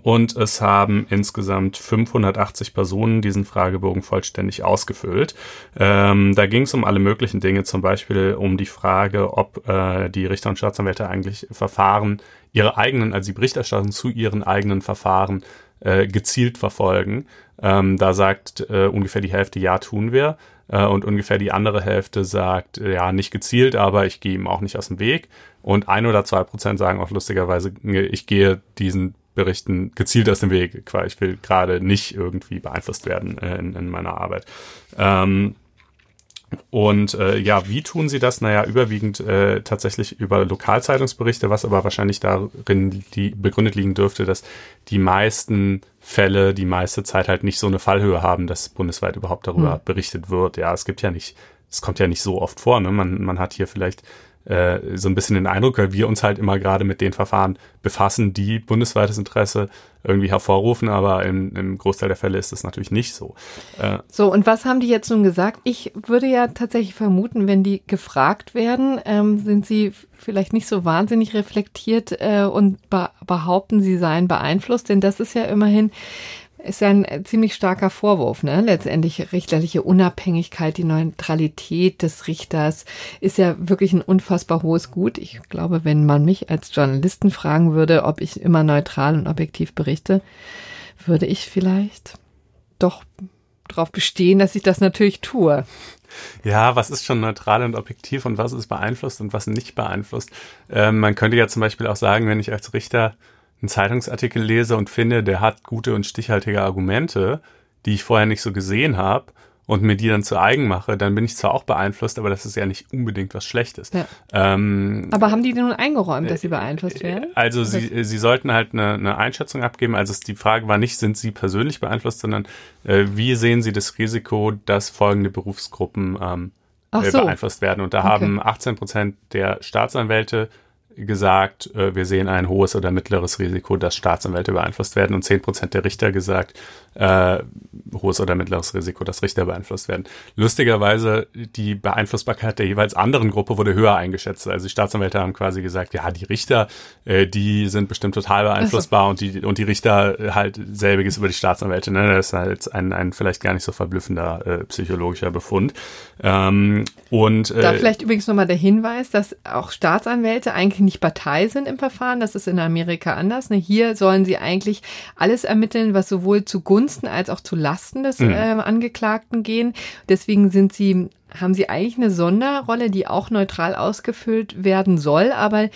und es haben insgesamt 580 Personen diesen Fragebogen vollständig ausgefüllt. Ähm, da ging es um alle möglichen Dinge, zum Beispiel um die Frage, ob äh, die Richter und Staatsanwälte eigentlich Verfahren, ihre eigenen, also die Berichterstattung zu ihren eigenen Verfahren äh, gezielt verfolgen. Ähm, da sagt äh, ungefähr die Hälfte, ja, tun wir. Äh, und ungefähr die andere Hälfte sagt, ja, nicht gezielt, aber ich gehe ihm auch nicht aus dem Weg. Und ein oder zwei Prozent sagen auch lustigerweise, ich gehe diesen Berichten gezielt aus dem Weg. Ich will gerade nicht irgendwie beeinflusst werden äh, in, in, meiner Arbeit. Ähm, und äh, ja, wie tun sie das? Naja, überwiegend äh, tatsächlich über Lokalzeitungsberichte, was aber wahrscheinlich darin die begründet liegen dürfte, dass die meisten Fälle die meiste Zeit halt nicht so eine Fallhöhe haben, dass bundesweit überhaupt darüber hm. berichtet wird. Ja, es gibt ja nicht, es kommt ja nicht so oft vor. Ne? Man, man hat hier vielleicht äh, so ein bisschen den Eindruck, weil wir uns halt immer gerade mit den Verfahren befassen, die bundesweites Interesse irgendwie hervorrufen, aber im, im Großteil der Fälle ist das natürlich nicht so. Äh, so, und was haben die jetzt nun gesagt? Ich würde ja tatsächlich vermuten, wenn die gefragt werden, ähm, sind sie vielleicht nicht so wahnsinnig reflektiert äh, und behaupten, sie seien beeinflusst, denn das ist ja immerhin ist ja ein ziemlich starker Vorwurf, ne? Letztendlich richterliche Unabhängigkeit, die Neutralität des Richters ist ja wirklich ein unfassbar hohes Gut. Ich glaube, wenn man mich als Journalisten fragen würde, ob ich immer neutral und objektiv berichte, würde ich vielleicht doch darauf bestehen, dass ich das natürlich tue. Ja, was ist schon neutral und objektiv und was ist beeinflusst und was nicht beeinflusst? Ähm, man könnte ja zum Beispiel auch sagen, wenn ich als Richter einen Zeitungsartikel lese und finde, der hat gute und stichhaltige Argumente, die ich vorher nicht so gesehen habe und mir die dann zu eigen mache, dann bin ich zwar auch beeinflusst, aber das ist ja nicht unbedingt was Schlechtes. Ja. Ähm, aber haben die denn nun eingeräumt, dass sie beeinflusst werden? Also sie, sie sollten halt eine, eine Einschätzung abgeben. Also die Frage war nicht, sind sie persönlich beeinflusst, sondern äh, wie sehen sie das Risiko, dass folgende Berufsgruppen ähm, so. beeinflusst werden. Und da okay. haben 18 Prozent der Staatsanwälte gesagt, äh, wir sehen ein hohes oder mittleres Risiko, dass Staatsanwälte beeinflusst werden und 10 Prozent der Richter gesagt, äh, hohes oder mittleres Risiko, dass Richter beeinflusst werden. Lustigerweise, die Beeinflussbarkeit der jeweils anderen Gruppe wurde höher eingeschätzt. Also die Staatsanwälte haben quasi gesagt, ja, die Richter, äh, die sind bestimmt total beeinflussbar und die, und die Richter halt selbiges über die Staatsanwälte. Ne? Das ist halt ein, ein vielleicht gar nicht so verblüffender äh, psychologischer Befund. Ähm, und, äh, da vielleicht übrigens nochmal der Hinweis, dass auch Staatsanwälte eigentlich nicht Partei sind im Verfahren. Das ist in Amerika anders. Ne? Hier sollen sie eigentlich alles ermitteln, was sowohl zugunsten als auch zu Lasten des mhm. äh, Angeklagten gehen. Deswegen sind sie haben sie eigentlich eine Sonderrolle, die auch neutral ausgefüllt werden soll, aber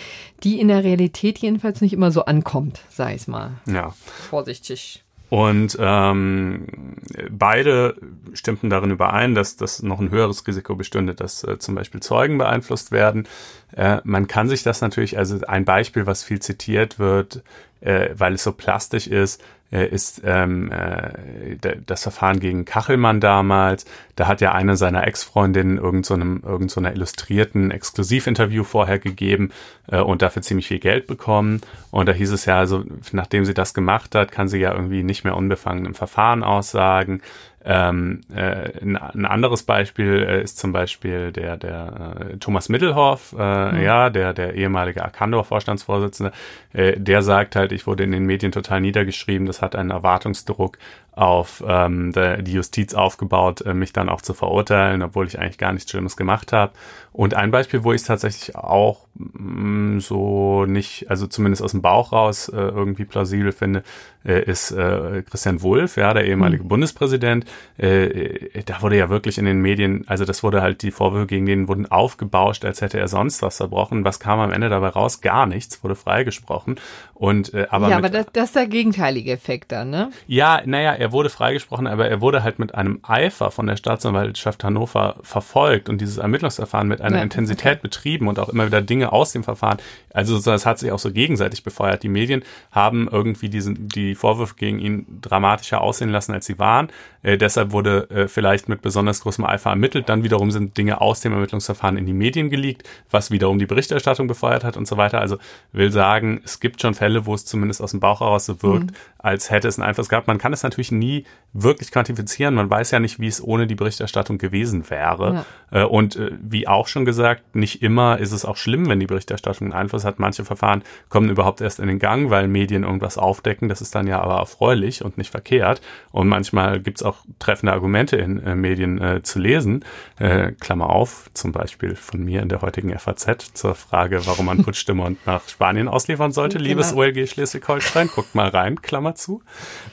die in der Realität jedenfalls nicht immer so ankommt, sei es mal. Ja. Vorsichtig. Und ähm, beide stimmten darin überein, dass das noch ein höheres Risiko bestünde, dass äh, zum Beispiel Zeugen beeinflusst werden. Äh, man kann sich das natürlich, also ein Beispiel, was viel zitiert wird, äh, weil es so plastisch ist, ist ähm, äh, das Verfahren gegen Kachelmann damals. Da hat ja eine seiner Ex-Freundinnen irgend so einem, so illustrierten Exklusivinterview vorher gegeben äh, und dafür ziemlich viel Geld bekommen. Und da hieß es ja, also nachdem sie das gemacht hat, kann sie ja irgendwie nicht mehr unbefangen im Verfahren aussagen. Ähm, äh, ein, ein, anderes Beispiel äh, ist zum Beispiel der, der äh, Thomas Mittelhoff, äh, mhm. ja, der, der ehemalige Arcandor-Vorstandsvorsitzende, äh, der sagt halt, ich wurde in den Medien total niedergeschrieben, das hat einen Erwartungsdruck auf ähm, die Justiz aufgebaut, äh, mich dann auch zu verurteilen, obwohl ich eigentlich gar nichts Schlimmes gemacht habe. Und ein Beispiel, wo ich es tatsächlich auch mh, mm, so nicht, also zumindest aus dem Bauch raus äh, irgendwie plausibel finde, äh, ist äh, Christian Wulff, ja, der ehemalige mhm. Bundespräsident. Äh, äh, da wurde ja wirklich in den Medien, also das wurde halt, die Vorwürfe gegen den wurden aufgebauscht, als hätte er sonst was verbrochen. Was kam am Ende dabei raus? Gar nichts, wurde freigesprochen. Und, äh, aber ja, aber das, das ist der gegenteilige Effekt dann, ne? Ja, naja, er wurde freigesprochen, aber er wurde halt mit einem Eifer von der Staatsanwaltschaft Hannover verfolgt und dieses Ermittlungsverfahren mit einer ja, Intensität betrieben und auch immer wieder Dinge aus dem Verfahren. Also das hat sich auch so gegenseitig befeuert. Die Medien haben irgendwie diesen, die Vorwürfe gegen ihn dramatischer aussehen lassen, als sie waren. Äh, deshalb wurde äh, vielleicht mit besonders großem Eifer ermittelt. Dann wiederum sind Dinge aus dem Ermittlungsverfahren in die Medien geleakt, was wiederum die Berichterstattung befeuert hat und so weiter. Also will sagen, es gibt schon Fälle, wo es zumindest aus dem Bauch heraus so wirkt, mhm. als hätte es einen Einfluss gehabt. Man kann es natürlich nie wirklich quantifizieren. Man weiß ja nicht, wie es ohne die Berichterstattung gewesen wäre. Ja. Äh, und äh, wie auch schon gesagt, nicht immer ist es auch schlimm, wenn die Berichterstattung einen Einfluss hat. Manche Verfahren kommen überhaupt erst in den Gang, weil Medien irgendwas aufdecken. Das ist dann ja aber erfreulich und nicht verkehrt. Und manchmal gibt es auch treffende Argumente in äh, Medien äh, zu lesen. Äh, Klammer auf, zum Beispiel von mir in der heutigen FAZ zur Frage, warum man *laughs* Putschstimme nach Spanien ausliefern sollte. Genau. Liebes OLG Schleswig-Holstein, guckt mal rein, Klammer zu.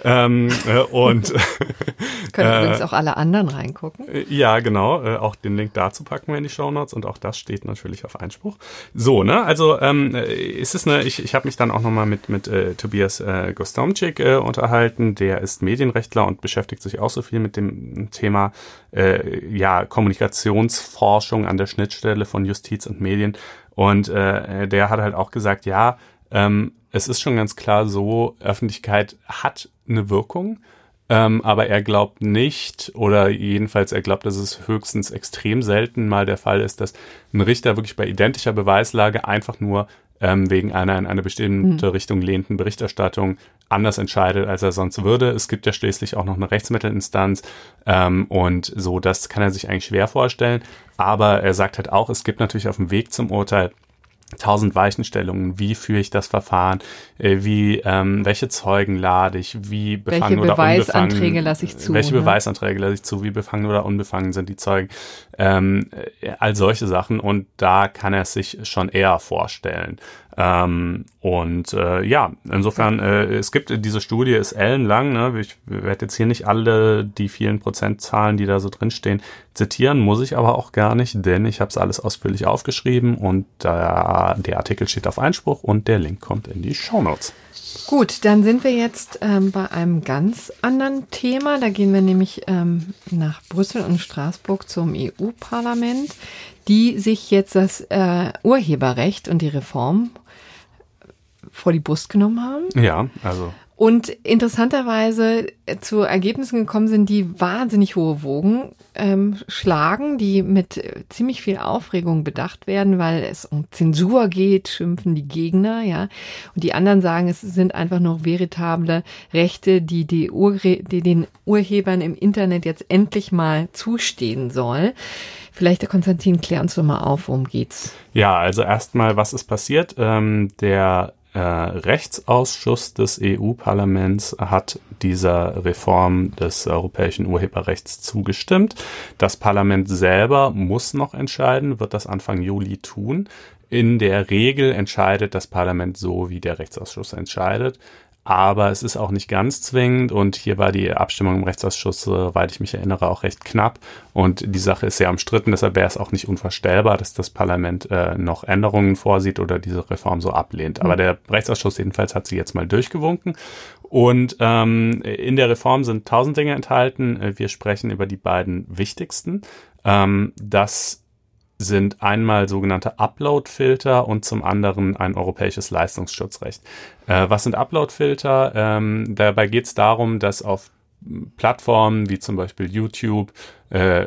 Ähm, äh, und *laughs* *laughs* können äh, übrigens auch alle anderen reingucken. Äh, ja, genau. Äh, auch den Link dazu packen wir in die Show Notes und auch das steht natürlich auf Einspruch. So, ne? Also ähm, ist es eine. Ich, ich habe mich dann auch nochmal mit mit äh, Tobias äh, Gostomczyk äh, unterhalten. Der ist Medienrechtler und beschäftigt sich auch so viel mit dem Thema äh, ja Kommunikationsforschung an der Schnittstelle von Justiz und Medien. Und äh, der hat halt auch gesagt, ja, ähm, es ist schon ganz klar so, Öffentlichkeit hat eine Wirkung. Ähm, aber er glaubt nicht, oder jedenfalls er glaubt, dass es höchstens extrem selten mal der Fall ist, dass ein Richter wirklich bei identischer Beweislage einfach nur ähm, wegen einer in eine bestimmte mhm. Richtung lehnten Berichterstattung anders entscheidet, als er sonst würde. Es gibt ja schließlich auch noch eine Rechtsmittelinstanz ähm, und so, das kann er sich eigentlich schwer vorstellen. Aber er sagt halt auch, es gibt natürlich auf dem Weg zum Urteil tausend Weichenstellungen, wie führe ich das Verfahren, äh, wie ähm, welche Zeugen lade ich, wie befangen welche oder Beweisanträge lasse ich zu, welche ne? Beweisanträge lasse ich zu, wie befangen oder unbefangen sind die Zeugen, ähm, äh, all solche Sachen. Und da kann er sich schon eher vorstellen. Ähm, und äh, ja, insofern, äh, es gibt diese Studie, ist ellenlang, ne? ich werde jetzt hier nicht alle die vielen Prozentzahlen, die da so drinstehen, zitieren, muss ich aber auch gar nicht, denn ich habe es alles ausführlich aufgeschrieben und äh, der Artikel steht auf Einspruch und der Link kommt in die Show Notes. Gut, dann sind wir jetzt ähm, bei einem ganz anderen Thema. Da gehen wir nämlich ähm, nach Brüssel und Straßburg zum EU-Parlament, die sich jetzt das äh, Urheberrecht und die Reform vor die Brust genommen haben. Ja, also. und interessanterweise äh, zu Ergebnissen gekommen sind, die wahnsinnig hohe Wogen ähm, schlagen, die mit äh, ziemlich viel Aufregung bedacht werden, weil es um Zensur geht, schimpfen die Gegner, ja. Und die anderen sagen, es sind einfach nur veritable Rechte, die, die, Urre die den Urhebern im Internet jetzt endlich mal zustehen soll. Vielleicht, der Konstantin, klär uns doch mal auf, worum geht's? Ja, also erstmal, was ist passiert? Ähm, der äh, Rechtsausschuss des EU-Parlaments hat dieser Reform des europäischen Urheberrechts zugestimmt. Das Parlament selber muss noch entscheiden, wird das Anfang Juli tun. In der Regel entscheidet das Parlament so, wie der Rechtsausschuss entscheidet aber es ist auch nicht ganz zwingend und hier war die Abstimmung im Rechtsausschuss, soweit ich mich erinnere, auch recht knapp und die Sache ist sehr umstritten, deshalb wäre es auch nicht unvorstellbar, dass das Parlament äh, noch Änderungen vorsieht oder diese Reform so ablehnt. Aber mhm. der Rechtsausschuss jedenfalls hat sie jetzt mal durchgewunken und ähm, in der Reform sind tausend Dinge enthalten. Äh, wir sprechen über die beiden wichtigsten. Ähm, das sind einmal sogenannte Upload-Filter und zum anderen ein europäisches Leistungsschutzrecht. Äh, was sind Upload-Filter? Ähm, dabei geht es darum, dass auf Plattformen wie zum Beispiel YouTube äh,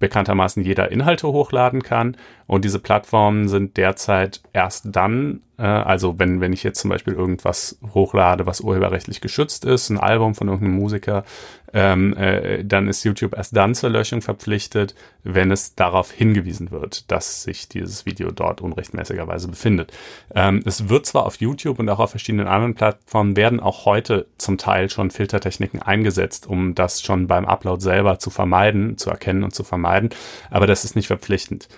bekanntermaßen jeder Inhalte hochladen kann. Und diese Plattformen sind derzeit erst dann, äh, also wenn, wenn ich jetzt zum Beispiel irgendwas hochlade, was urheberrechtlich geschützt ist, ein Album von irgendeinem Musiker, ähm, äh, dann ist YouTube erst dann zur Löschung verpflichtet, wenn es darauf hingewiesen wird, dass sich dieses Video dort unrechtmäßigerweise befindet. Ähm, es wird zwar auf YouTube und auch auf verschiedenen anderen Plattformen werden auch heute zum Teil schon Filtertechniken eingesetzt, um das schon beim Upload selber zu vermeiden, zu erkennen und zu vermeiden, aber das ist nicht verpflichtend.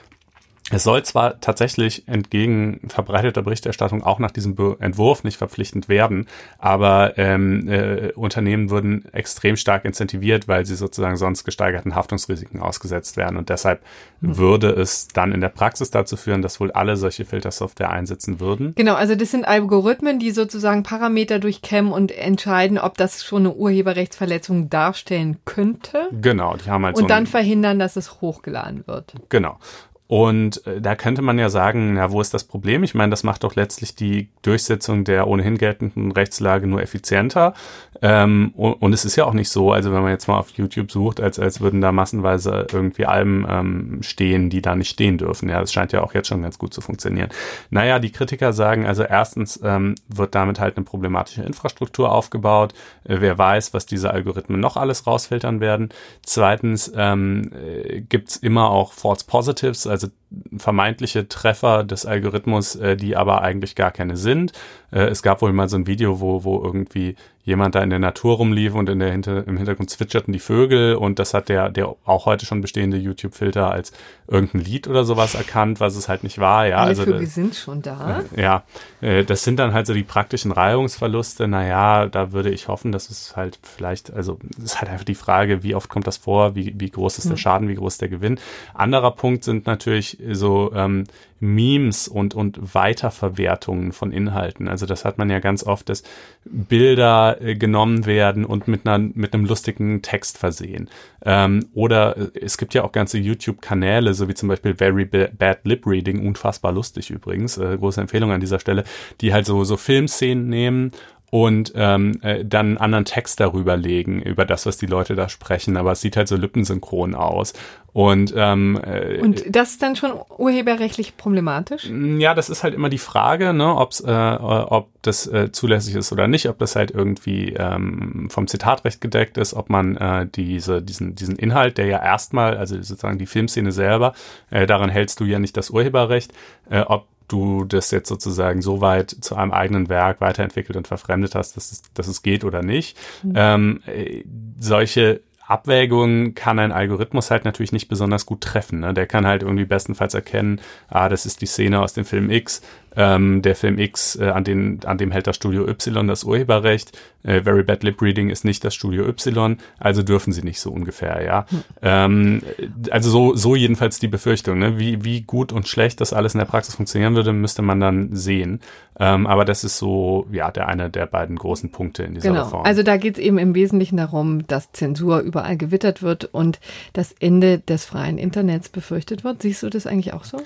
Es soll zwar tatsächlich entgegen verbreiteter Berichterstattung auch nach diesem Be Entwurf nicht verpflichtend werden, aber ähm, äh, Unternehmen würden extrem stark incentiviert, weil sie sozusagen sonst gesteigerten Haftungsrisiken ausgesetzt werden. Und deshalb mhm. würde es dann in der Praxis dazu führen, dass wohl alle solche Filtersoftware einsetzen würden. Genau, also das sind Algorithmen, die sozusagen Parameter durchkämmen und entscheiden, ob das schon eine Urheberrechtsverletzung darstellen könnte. Genau, die haben halt und so dann verhindern, dass es hochgeladen wird. Genau. Und äh, da könnte man ja sagen, na, wo ist das Problem? Ich meine, das macht doch letztlich die Durchsetzung der ohnehin geltenden Rechtslage nur effizienter. Ähm, und, und, es ist ja auch nicht so, also wenn man jetzt mal auf YouTube sucht, als, als würden da massenweise irgendwie Alben ähm, stehen, die da nicht stehen dürfen. Ja, das scheint ja auch jetzt schon ganz gut zu funktionieren. Naja, die Kritiker sagen also erstens ähm, wird damit halt eine problematische Infrastruktur aufgebaut. Äh, wer weiß, was diese Algorithmen noch alles rausfiltern werden. Zweitens ähm, äh, gibt's immer auch False Positives, also vermeintliche Treffer des Algorithmus, äh, die aber eigentlich gar keine sind. Äh, es gab wohl mal so ein Video, wo, wo irgendwie jemand da in der Natur rumlief und in der Hinter im Hintergrund zwitscherten die Vögel und das hat der, der auch heute schon bestehende YouTube-Filter als irgendein Lied oder sowas erkannt, was es halt nicht war. Ja, Alle also Vögel sind schon da. Äh, ja, äh, das sind dann halt so die praktischen Reihungsverluste. Naja, da würde ich hoffen, dass es halt vielleicht, also es ist halt einfach die Frage, wie oft kommt das vor, wie, wie groß ist der hm. Schaden, wie groß ist der Gewinn. Anderer Punkt sind natürlich so ähm, Memes und, und Weiterverwertungen von Inhalten. Also das hat man ja ganz oft, dass Bilder äh, genommen werden und mit, einer, mit einem lustigen Text versehen. Ähm, oder äh, es gibt ja auch ganze YouTube-Kanäle, so wie zum Beispiel Very Bad Lip Reading, unfassbar lustig übrigens, äh, große Empfehlung an dieser Stelle, die halt so, so Filmszenen nehmen und ähm, äh, dann einen anderen Text darüber legen, über das, was die Leute da sprechen. Aber es sieht halt so lippensynchron aus. Und, ähm, äh, und das ist dann schon urheberrechtlich problematisch? Ja, das ist halt immer die Frage, ne, ob's, äh, ob das äh, zulässig ist oder nicht, ob das halt irgendwie ähm, vom Zitatrecht gedeckt ist, ob man äh, diese, diesen, diesen Inhalt, der ja erstmal, also sozusagen die Filmszene selber, äh, daran hältst du ja nicht das Urheberrecht, äh, ob du das jetzt sozusagen so weit zu einem eigenen Werk weiterentwickelt und verfremdet hast, dass es, dass es geht oder nicht. Mhm. Ähm, äh, solche Abwägungen kann ein Algorithmus halt natürlich nicht besonders gut treffen. Ne? Der kann halt irgendwie bestenfalls erkennen, ah, das ist die Szene aus dem Film X, ähm, der Film X, äh, an, den, an dem hält das Studio Y das Urheberrecht. Äh, Very Bad Lip Reading ist nicht das Studio Y, also dürfen sie nicht so ungefähr, ja. Hm. Ähm, also so, so jedenfalls die Befürchtung. Ne? Wie, wie gut und schlecht das alles in der Praxis funktionieren würde, müsste man dann sehen. Ähm, aber das ist so, ja, der eine der beiden großen Punkte in dieser genau. Reform. Also da geht es eben im Wesentlichen darum, dass Zensur überall gewittert wird und das Ende des freien Internets befürchtet wird. Siehst du das eigentlich auch so?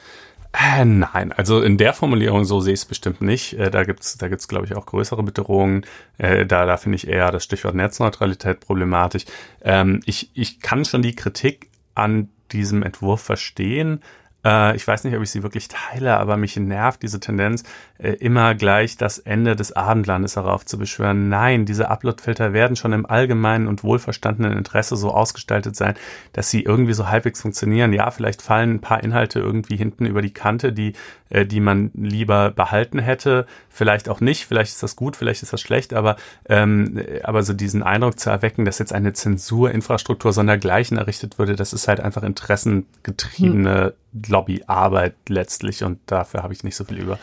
Äh, nein, also in der Formulierung so sehe ich es bestimmt nicht. Äh, da gibt's, da gibt's glaube ich auch größere Bedrohungen. Äh, da, da finde ich eher das Stichwort Netzneutralität problematisch. Ähm, ich, ich kann schon die Kritik an diesem Entwurf verstehen. Äh, ich weiß nicht, ob ich sie wirklich teile, aber mich nervt diese Tendenz, äh, immer gleich das Ende des Abendlandes darauf zu beschwören. Nein, diese Uploadfilter werden schon im allgemeinen und wohlverstandenen Interesse so ausgestaltet sein, dass sie irgendwie so halbwegs funktionieren. Ja, vielleicht fallen ein paar Inhalte irgendwie hinten über die Kante, die, äh, die man lieber behalten hätte. Vielleicht auch nicht. Vielleicht ist das gut, vielleicht ist das schlecht, aber, ähm, aber so diesen Eindruck zu erwecken, dass jetzt eine Zensurinfrastruktur sondergleichen errichtet würde, das ist halt einfach interessengetriebene hm. Lobbyarbeit letztlich und dafür habe ich nicht so viel über.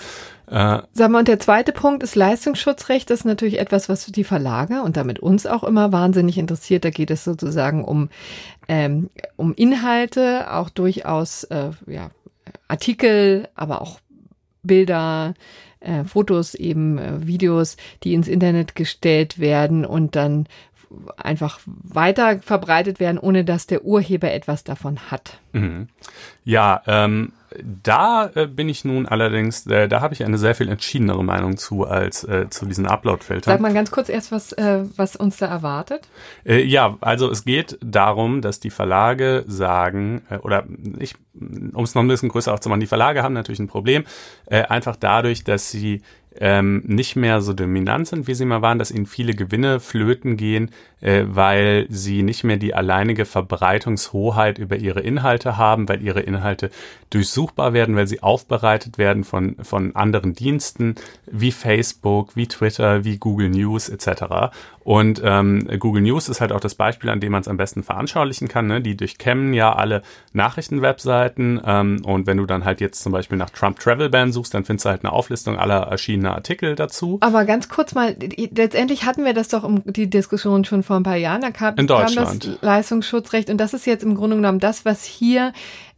Äh, Sag mal, und der zweite Punkt ist Leistungsschutzrecht. Das ist natürlich etwas, was die Verlage und damit uns auch immer wahnsinnig interessiert. Da geht es sozusagen um, ähm, um Inhalte, auch durchaus äh, ja, Artikel, aber auch Bilder, äh, Fotos, eben äh, Videos, die ins Internet gestellt werden und dann einfach weiter verbreitet werden, ohne dass der Urheber etwas davon hat. Mhm. Ja, ähm, da äh, bin ich nun allerdings, äh, da habe ich eine sehr viel entschiedenere Meinung zu als äh, zu diesen Upload-Filtern. Sag mal ganz kurz erst, was, äh, was uns da erwartet. Äh, ja, also es geht darum, dass die Verlage sagen, äh, oder ich, um es noch ein bisschen größer aufzumachen, die Verlage haben natürlich ein Problem, einfach dadurch, dass sie ähm, nicht mehr so dominant sind, wie sie mal waren, dass ihnen viele Gewinne flöten gehen, äh, weil sie nicht mehr die alleinige Verbreitungshoheit über ihre Inhalte haben, weil ihre Inhalte durchsuchbar werden, weil sie aufbereitet werden von, von anderen Diensten wie Facebook, wie Twitter, wie Google News etc. Und ähm, Google News ist halt auch das Beispiel, an dem man es am besten veranschaulichen kann. Ne? Die durchkämmen ja alle Nachrichtenwebseiten ähm, und wenn du dann halt jetzt zum Beispiel nach Trump Travel Ban suchst, dann findest du halt eine Auflistung aller erschienener Artikel dazu. Aber ganz kurz mal, letztendlich hatten wir das doch um die Diskussion schon vor ein paar Jahren. Da kam, In Deutschland. kam das Leistungsschutzrecht und das ist jetzt im Grunde genommen das, was hier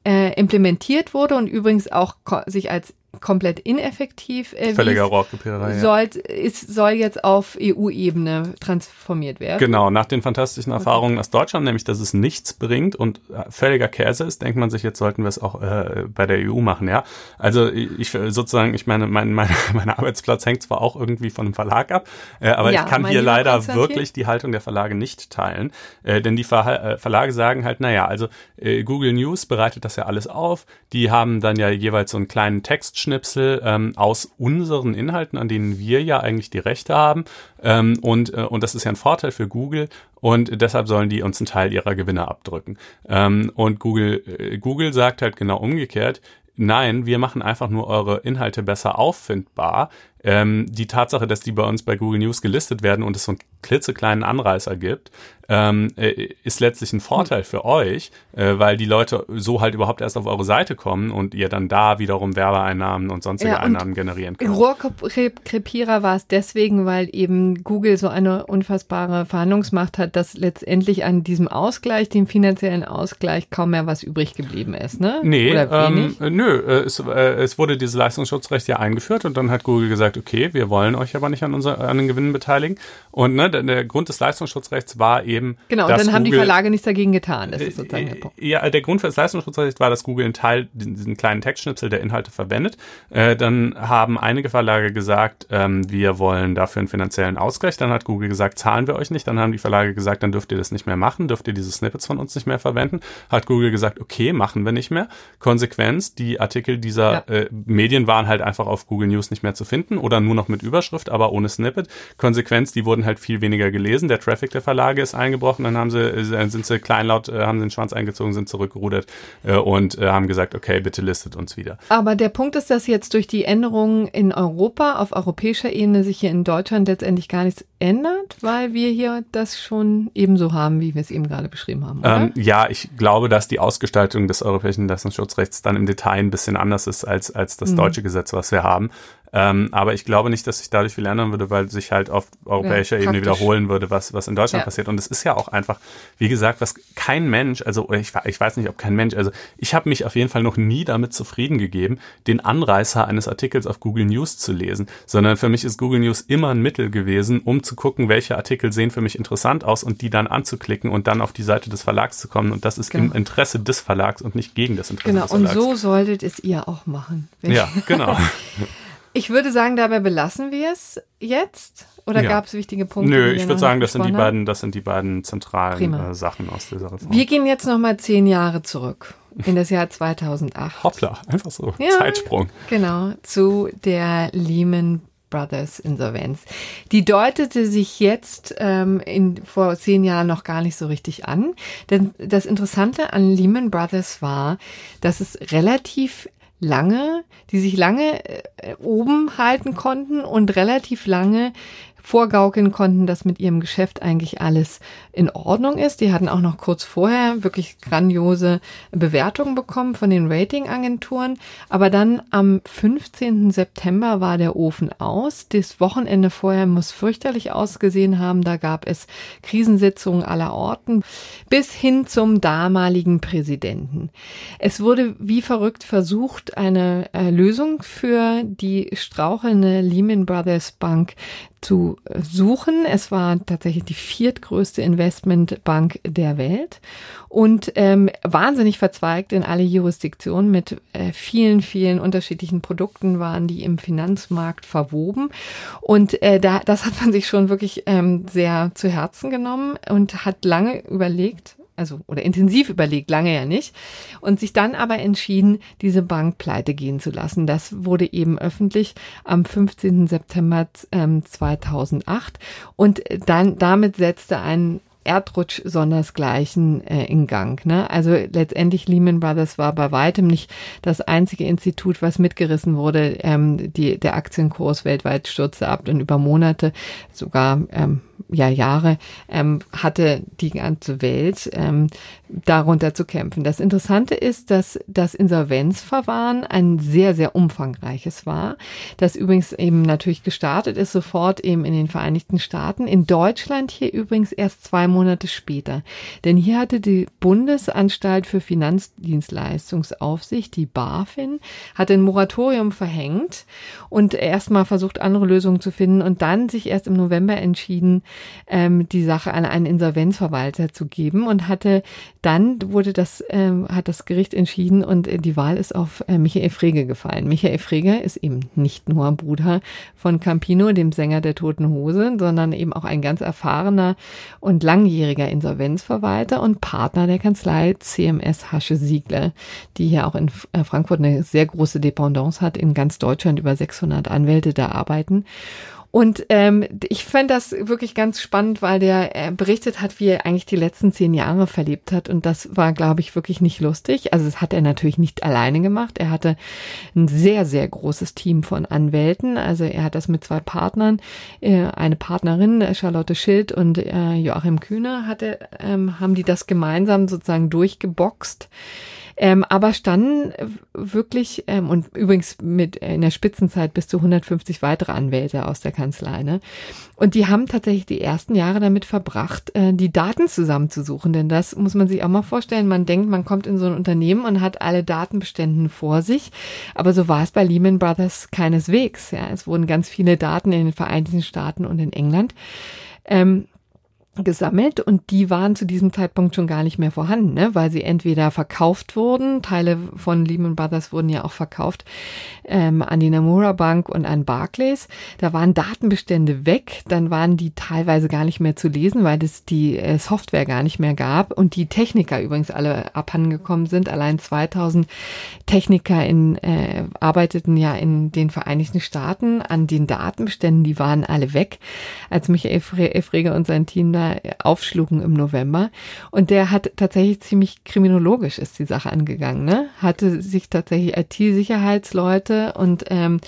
äh, implementiert wurde und übrigens auch sich als komplett ineffektiv äh, Völliger Rohrkrepiererei. Soll, ist, soll jetzt auf EU-Ebene transformiert werden. Genau, nach den fantastischen Erfahrungen aus Deutschland, nämlich dass es nichts bringt und äh, völliger Käse ist, denkt man sich, jetzt sollten wir es auch äh, bei der EU machen, ja. Also ich sozusagen, ich meine, mein, mein, *laughs* mein Arbeitsplatz hängt zwar auch irgendwie von einem Verlag ab, äh, aber ja, ich kann hier leider wirklich die Haltung der Verlage nicht teilen. Äh, denn die Ver äh, Verlage sagen halt, naja, also äh, Google News bereitet das ja alles auf, die haben dann ja jeweils so einen kleinen Text Schnipsel ähm, aus unseren Inhalten, an denen wir ja eigentlich die Rechte haben. Ähm, und, äh, und das ist ja ein Vorteil für Google. Und deshalb sollen die uns einen Teil ihrer Gewinne abdrücken. Ähm, und Google, äh, Google sagt halt genau umgekehrt, nein, wir machen einfach nur eure Inhalte besser auffindbar. Ähm, die Tatsache, dass die bei uns bei Google News gelistet werden und es so einen klitzekleinen Anreißer gibt, ähm, äh, ist letztlich ein Vorteil für euch, äh, weil die Leute so halt überhaupt erst auf eure Seite kommen und ihr dann da wiederum Werbeeinnahmen und sonstige ja, und Einnahmen generieren könnt. Rohrkrepierer war es deswegen, weil eben Google so eine unfassbare Verhandlungsmacht hat, dass letztendlich an diesem Ausgleich, dem finanziellen Ausgleich, kaum mehr was übrig geblieben ist, ne? Nee, ähm, nö, äh, es, äh, es wurde dieses Leistungsschutzrecht ja eingeführt und dann hat Google gesagt, okay, wir wollen euch aber nicht an, unser, an den Gewinnen beteiligen. Und ne, der, der Grund des Leistungsschutzrechts war eben, eben. Genau, und dann haben die Verlage nichts dagegen getan. Das ist sozusagen der Punkt. Ja, der Grund für das Leistungsschutzrecht war, dass Google einen Teil, diesen kleinen Textschnipsel der Inhalte verwendet. Äh, dann haben einige Verlage gesagt, ähm, wir wollen dafür einen finanziellen Ausgleich. Dann hat Google gesagt, zahlen wir euch nicht. Dann haben die Verlage gesagt, dann dürft ihr das nicht mehr machen, dürft ihr diese Snippets von uns nicht mehr verwenden. Hat Google gesagt, okay, machen wir nicht mehr. Konsequenz, die Artikel dieser ja. äh, Medien waren halt einfach auf Google News nicht mehr zu finden oder nur noch mit Überschrift, aber ohne Snippet. Konsequenz, die wurden halt viel weniger gelesen. Der Traffic der Verlage ist eingebrochen, dann haben sie, äh, sind sie kleinlaut, äh, haben den Schwanz eingezogen, sind zurückgerudert äh, und haben gesagt, okay, bitte listet uns wieder. Aber der Punkt ist, dass jetzt durch die Änderungen in Europa, auf europäischer Ebene sich hier in Deutschland letztendlich gar nichts ändert, weil wir hier das schon ebenso haben, wie wir es eben gerade beschrieben haben. Ähm, ja, ich glaube, dass die Ausgestaltung des europäischen Leistungsschutzrechts dann im Detail ein bisschen anders ist als, als das mhm. deutsche Gesetz, was wir haben. Ähm, aber ich glaube nicht, dass sich dadurch viel ändern würde, weil sich halt auf europäischer ja, Ebene wiederholen würde, was, was in Deutschland ja. passiert. Und es ist ja auch einfach, wie gesagt, was kein Mensch, also ich, ich weiß nicht, ob kein Mensch, also ich habe mich auf jeden Fall noch nie damit zufrieden gegeben, den Anreißer eines Artikels auf Google News zu lesen, sondern für mich ist Google News immer ein Mittel gewesen, um zu gucken, welche Artikel sehen für mich interessant aus und die dann anzuklicken und dann auf die Seite des Verlags zu kommen. Und das ist genau. im Interesse des Verlags und nicht gegen das Interesse genau. des Verlags. Genau, und so solltet es ihr auch machen. Ja, genau. *laughs* *laughs* ich würde sagen, dabei belassen wir es jetzt. Oder ja. gab es wichtige Punkte? Nö, ich würde sagen, das sind die beiden, das sind die beiden zentralen äh, Sachen aus dieser Reform. Wir gehen jetzt noch mal zehn Jahre zurück in das Jahr 2008. Hoppla, einfach so. Ja, Zeitsprung. Genau, zu der Lehman Brothers Insolvenz. Die deutete sich jetzt ähm, in, vor zehn Jahren noch gar nicht so richtig an. Denn das Interessante an Lehman Brothers war, dass es relativ lange, die sich lange äh, oben halten konnten und relativ lange vorgaukeln konnten, dass mit ihrem Geschäft eigentlich alles in Ordnung ist. Die hatten auch noch kurz vorher wirklich grandiose Bewertungen bekommen von den Ratingagenturen. Aber dann am 15. September war der Ofen aus. Das Wochenende vorher muss fürchterlich ausgesehen haben. Da gab es Krisensitzungen aller Orten bis hin zum damaligen Präsidenten. Es wurde wie verrückt versucht, eine äh, Lösung für die strauchelnde Lehman Brothers Bank zu suchen. Es war tatsächlich die viertgrößte Investmentbank der Welt und ähm, wahnsinnig verzweigt in alle Jurisdiktionen mit äh, vielen, vielen unterschiedlichen Produkten waren die im Finanzmarkt verwoben. Und äh, da, das hat man sich schon wirklich ähm, sehr zu Herzen genommen und hat lange überlegt, also oder intensiv überlegt, lange ja nicht, und sich dann aber entschieden, diese Bank pleite gehen zu lassen. Das wurde eben öffentlich am 15. September ähm, 2008 und dann damit setzte ein Erdrutsch sondersgleichen äh, in Gang. Ne? Also letztendlich Lehman Brothers war bei weitem nicht das einzige Institut, was mitgerissen wurde. Ähm, die, der Aktienkurs weltweit stürzte ab und über Monate, sogar ähm, ja, Jahre ähm, hatte die ganze Welt ähm, darunter zu kämpfen. Das Interessante ist, dass das Insolvenzverfahren ein sehr, sehr umfangreiches war, das übrigens eben natürlich gestartet ist, sofort eben in den Vereinigten Staaten, in Deutschland hier übrigens erst zwei Monate später. Denn hier hatte die Bundesanstalt für Finanzdienstleistungsaufsicht, die BaFin, hat ein Moratorium verhängt und erstmal versucht, andere Lösungen zu finden und dann sich erst im November entschieden, ähm, die Sache an einen Insolvenzverwalter zu geben und hatte dann wurde das, ähm, hat das Gericht entschieden und äh, die Wahl ist auf äh, Michael Frege gefallen. Michael Frege ist eben nicht nur Bruder von Campino, dem Sänger der Toten Hose, sondern eben auch ein ganz erfahrener und langjähriger Insolvenzverwalter und Partner der Kanzlei CMS Hasche Siegler, die hier auch in äh, Frankfurt eine sehr große Dependance hat, in ganz Deutschland über 600 Anwälte da arbeiten. Und ähm, ich fand das wirklich ganz spannend, weil der äh, berichtet hat, wie er eigentlich die letzten zehn Jahre verlebt hat. Und das war, glaube ich, wirklich nicht lustig. Also das hat er natürlich nicht alleine gemacht. Er hatte ein sehr, sehr großes Team von Anwälten. Also er hat das mit zwei Partnern, äh, eine Partnerin, Charlotte Schild und äh, Joachim Kühne, hatte, ähm, haben die das gemeinsam sozusagen durchgeboxt. Ähm, aber standen wirklich, ähm, und übrigens mit in der Spitzenzeit bis zu 150 weitere Anwälte aus der Kanzlei. Ne? Und die haben tatsächlich die ersten Jahre damit verbracht, äh, die Daten zusammenzusuchen. Denn das muss man sich auch mal vorstellen. Man denkt, man kommt in so ein Unternehmen und hat alle Datenbeständen vor sich. Aber so war es bei Lehman Brothers keineswegs. Ja, es wurden ganz viele Daten in den Vereinigten Staaten und in England. Ähm, gesammelt und die waren zu diesem Zeitpunkt schon gar nicht mehr vorhanden, ne? weil sie entweder verkauft wurden, Teile von Lehman Brothers wurden ja auch verkauft ähm, an die Nomura Bank und an Barclays. Da waren Datenbestände weg, dann waren die teilweise gar nicht mehr zu lesen, weil es die äh, Software gar nicht mehr gab und die Techniker übrigens alle abhandengekommen sind. Allein 2000 Techniker in, äh, arbeiteten ja in den Vereinigten Staaten an den Datenbeständen, die waren alle weg, als Michael Frege und sein Team da aufschlugen im November. Und der hat tatsächlich ziemlich kriminologisch ist die Sache angegangen, ne? Hatte sich tatsächlich IT-Sicherheitsleute und ähm,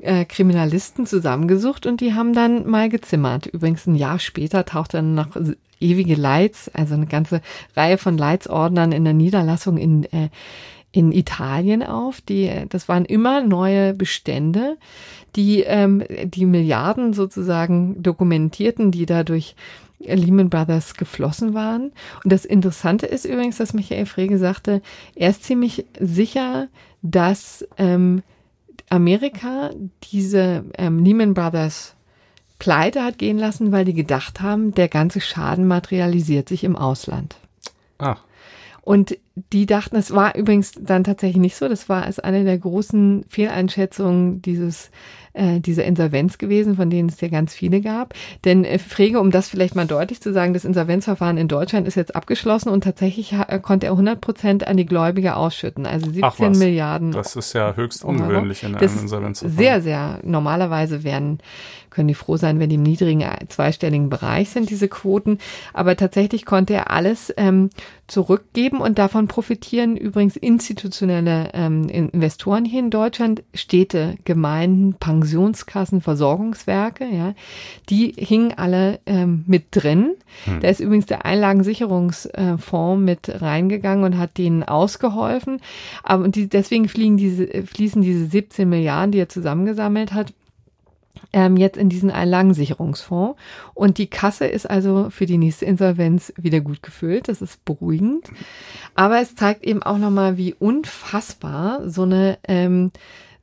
äh, Kriminalisten zusammengesucht und die haben dann mal gezimmert. Übrigens ein Jahr später taucht dann noch ewige Lights, also eine ganze Reihe von Leitsordnern in der Niederlassung in äh, in Italien auf. Die, das waren immer neue Bestände, die ähm, die Milliarden sozusagen dokumentierten, die dadurch Lehman Brothers geflossen waren. Und das Interessante ist übrigens, dass Michael Frege sagte, er ist ziemlich sicher, dass ähm, Amerika diese ähm, Lehman Brothers pleite hat gehen lassen, weil die gedacht haben, der ganze Schaden materialisiert sich im Ausland. Ah. Und die dachten, es war übrigens dann tatsächlich nicht so. Das war als eine der großen Fehleinschätzungen dieses äh, dieser Insolvenz gewesen, von denen es ja ganz viele gab. Denn äh, Frege, um das vielleicht mal deutlich zu sagen, das Insolvenzverfahren in Deutschland ist jetzt abgeschlossen und tatsächlich äh, konnte er 100 Prozent an die Gläubiger ausschütten, also 17 Milliarden. Das ist ja höchst ungewöhnlich in einem Insolvenzverfahren. Sehr, sehr. Normalerweise werden können die froh sein, wenn die im niedrigen äh, zweistelligen Bereich sind, diese Quoten. Aber tatsächlich konnte er alles ähm, zurückgeben und davon profitieren übrigens institutionelle ähm, Investoren hier in Deutschland, Städte, Gemeinden, Pensionskassen, Versorgungswerke, ja, die hingen alle ähm, mit drin. Hm. Da ist übrigens der Einlagensicherungsfonds mit reingegangen und hat denen ausgeholfen. Aber und die, deswegen fliegen diese, fließen diese 17 Milliarden, die er zusammengesammelt hat, ähm, jetzt in diesen Einlagensicherungsfonds. Und die Kasse ist also für die nächste Insolvenz wieder gut gefüllt. Das ist beruhigend. Aber es zeigt eben auch nochmal, wie unfassbar so eine ähm,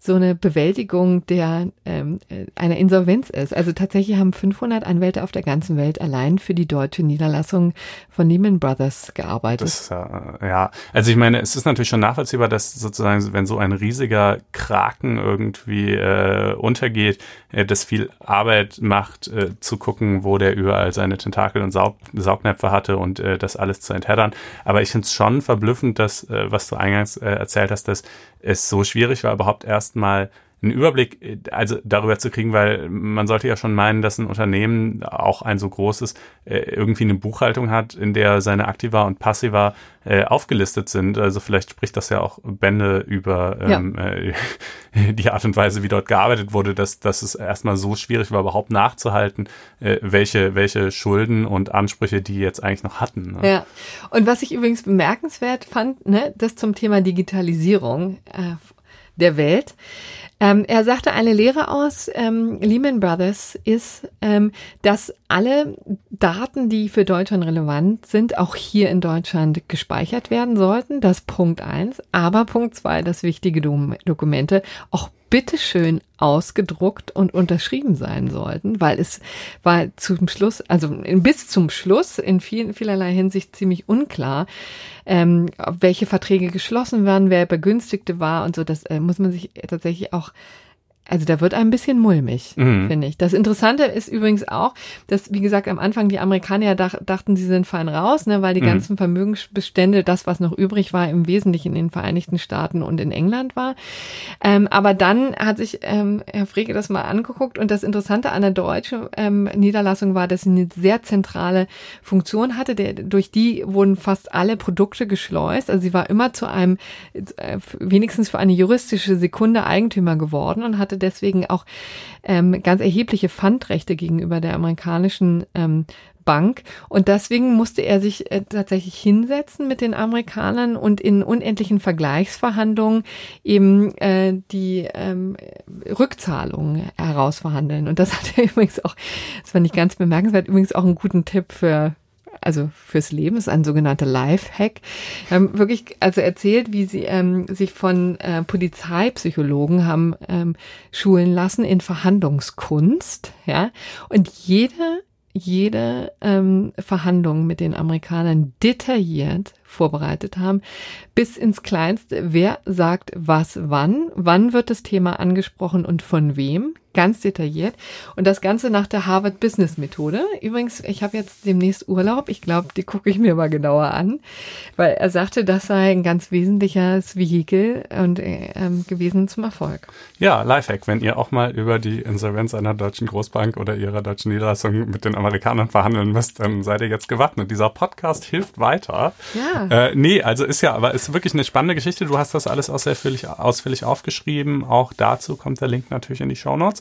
so eine Bewältigung der ähm, einer Insolvenz ist. Also tatsächlich haben 500 Anwälte auf der ganzen Welt allein für die deutsche Niederlassung von Lehman Brothers gearbeitet. Das, äh, ja, also ich meine, es ist natürlich schon nachvollziehbar, dass sozusagen, wenn so ein riesiger Kraken irgendwie äh, untergeht, äh, das viel Arbeit macht, äh, zu gucken, wo der überall seine Tentakel und Saug Saugnäpfe hatte und äh, das alles zu entheddern. Aber ich finde es schon verblüffend, dass, äh, was du eingangs äh, erzählt hast, dass es so schwierig war, überhaupt erstmal einen Überblick äh, also darüber zu kriegen, weil man sollte ja schon meinen, dass ein Unternehmen auch ein so großes äh, irgendwie eine Buchhaltung hat, in der seine Aktiva und Passiva äh, aufgelistet sind. Also vielleicht spricht das ja auch Bände über ähm, äh, *laughs* die Art und Weise, wie dort gearbeitet wurde, dass, dass es erstmal so schwierig war, überhaupt nachzuhalten, äh, welche, welche Schulden und Ansprüche die jetzt eigentlich noch hatten. Ne? Ja. Und was ich übrigens bemerkenswert fand, ne, das zum Thema Digitalisierung äh, der Welt. Ähm, er sagte eine Lehre aus ähm, Lehman Brothers ist, ähm, dass alle Daten, die für Deutschland relevant sind, auch hier in Deutschland gespeichert werden sollten. Das Punkt eins. Aber Punkt zwei, dass wichtige Dokumente auch bitteschön ausgedruckt und unterschrieben sein sollten, weil es war zum Schluss, also bis zum Schluss in vielen, vielerlei Hinsicht ziemlich unklar, ähm, welche Verträge geschlossen werden, wer Begünstigte war und so. Das äh, muss man sich tatsächlich auch also da wird ein bisschen mulmig, mhm. finde ich. Das Interessante ist übrigens auch, dass, wie gesagt, am Anfang die Amerikaner dach, dachten, sie sind fein raus, ne, weil die mhm. ganzen Vermögensbestände, das, was noch übrig war, im Wesentlichen in den Vereinigten Staaten und in England war. Ähm, aber dann hat sich ähm, Herr Frege das mal angeguckt und das Interessante an der deutschen ähm, Niederlassung war, dass sie eine sehr zentrale Funktion hatte. Der, durch die wurden fast alle Produkte geschleust. Also sie war immer zu einem, äh, wenigstens für eine juristische Sekunde Eigentümer geworden und hatte deswegen auch ähm, ganz erhebliche Pfandrechte gegenüber der amerikanischen ähm, Bank. Und deswegen musste er sich äh, tatsächlich hinsetzen mit den Amerikanern und in unendlichen Vergleichsverhandlungen eben äh, die ähm, Rückzahlungen herausverhandeln. Und das hat er *laughs* übrigens auch, das fand ich ganz bemerkenswert, übrigens auch einen guten Tipp für also fürs Leben, ist ein sogenannter Lifehack. Haben wirklich also erzählt, wie sie ähm, sich von äh, Polizeipsychologen haben ähm, schulen lassen in Verhandlungskunst, ja. Und jede jede ähm, Verhandlung mit den Amerikanern detailliert vorbereitet haben, bis ins Kleinste, wer sagt was wann, wann wird das Thema angesprochen und von wem, ganz detailliert. Und das Ganze nach der Harvard Business Methode. Übrigens, ich habe jetzt demnächst Urlaub. Ich glaube, die gucke ich mir mal genauer an, weil er sagte, das sei ein ganz wesentliches Vehikel und ähm, gewesen zum Erfolg. Ja, Lifehack, wenn ihr auch mal über die Insolvenz einer deutschen Großbank oder ihrer deutschen Niederlassung mit den Amerikanern verhandeln müsst, dann seid ihr jetzt gewappnet. Dieser Podcast hilft weiter. Ja. Äh, nee, also ist ja, aber ist wirklich eine spannende Geschichte. Du hast das alles ausführlich, ausführlich aufgeschrieben. Auch dazu kommt der Link natürlich in die Show Notes.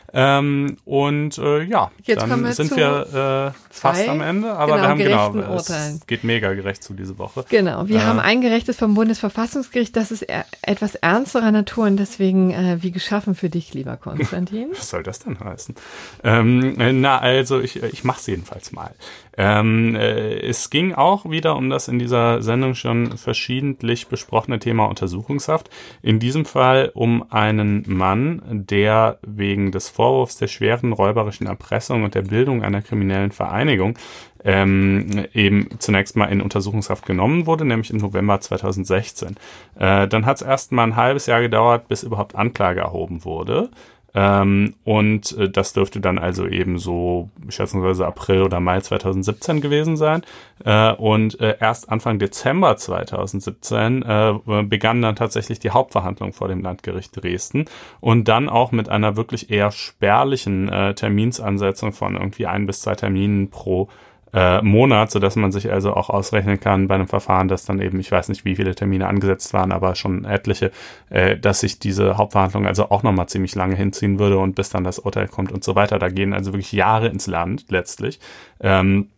Ähm, und äh, ja, Jetzt dann wir sind wir äh, fast am Ende, aber genau, wir haben genau, es geht mega gerecht zu diese Woche. Genau, wir Äh. haben ein gerechtes vom Bundesverfassungsgericht, das ist eher etwas ernsterer Natur und deswegen äh, wie geschaffen für dich, lieber Konstantin. *laughs* Was soll das denn heißen? Ähm, äh, na, also ich, ich mache es jedenfalls mal. Ähm, äh, es ging auch wieder um das in dieser Sendung schon verschiedentlich besprochene Thema Untersuchungshaft. In diesem Fall um einen Mann, der wegen des Vorwurfs der schweren räuberischen Erpressung und der Bildung einer kriminellen Vereinigung ähm, eben zunächst mal in Untersuchungshaft genommen wurde, nämlich im November 2016. Äh, dann hat es erst mal ein halbes Jahr gedauert, bis überhaupt Anklage erhoben wurde. Ähm, und äh, das dürfte dann also eben so schätzungsweise April oder Mai 2017 gewesen sein. Äh, und äh, erst Anfang Dezember 2017 äh, begann dann tatsächlich die Hauptverhandlung vor dem Landgericht Dresden und dann auch mit einer wirklich eher spärlichen äh, Terminsansetzung von irgendwie ein bis zwei Terminen pro äh, Monat, so dass man sich also auch ausrechnen kann bei einem Verfahren, das dann eben, ich weiß nicht, wie viele Termine angesetzt waren, aber schon etliche, äh, dass sich diese Hauptverhandlung also auch nochmal ziemlich lange hinziehen würde und bis dann das Urteil kommt und so weiter. Da gehen also wirklich Jahre ins Land letztlich. Ähm,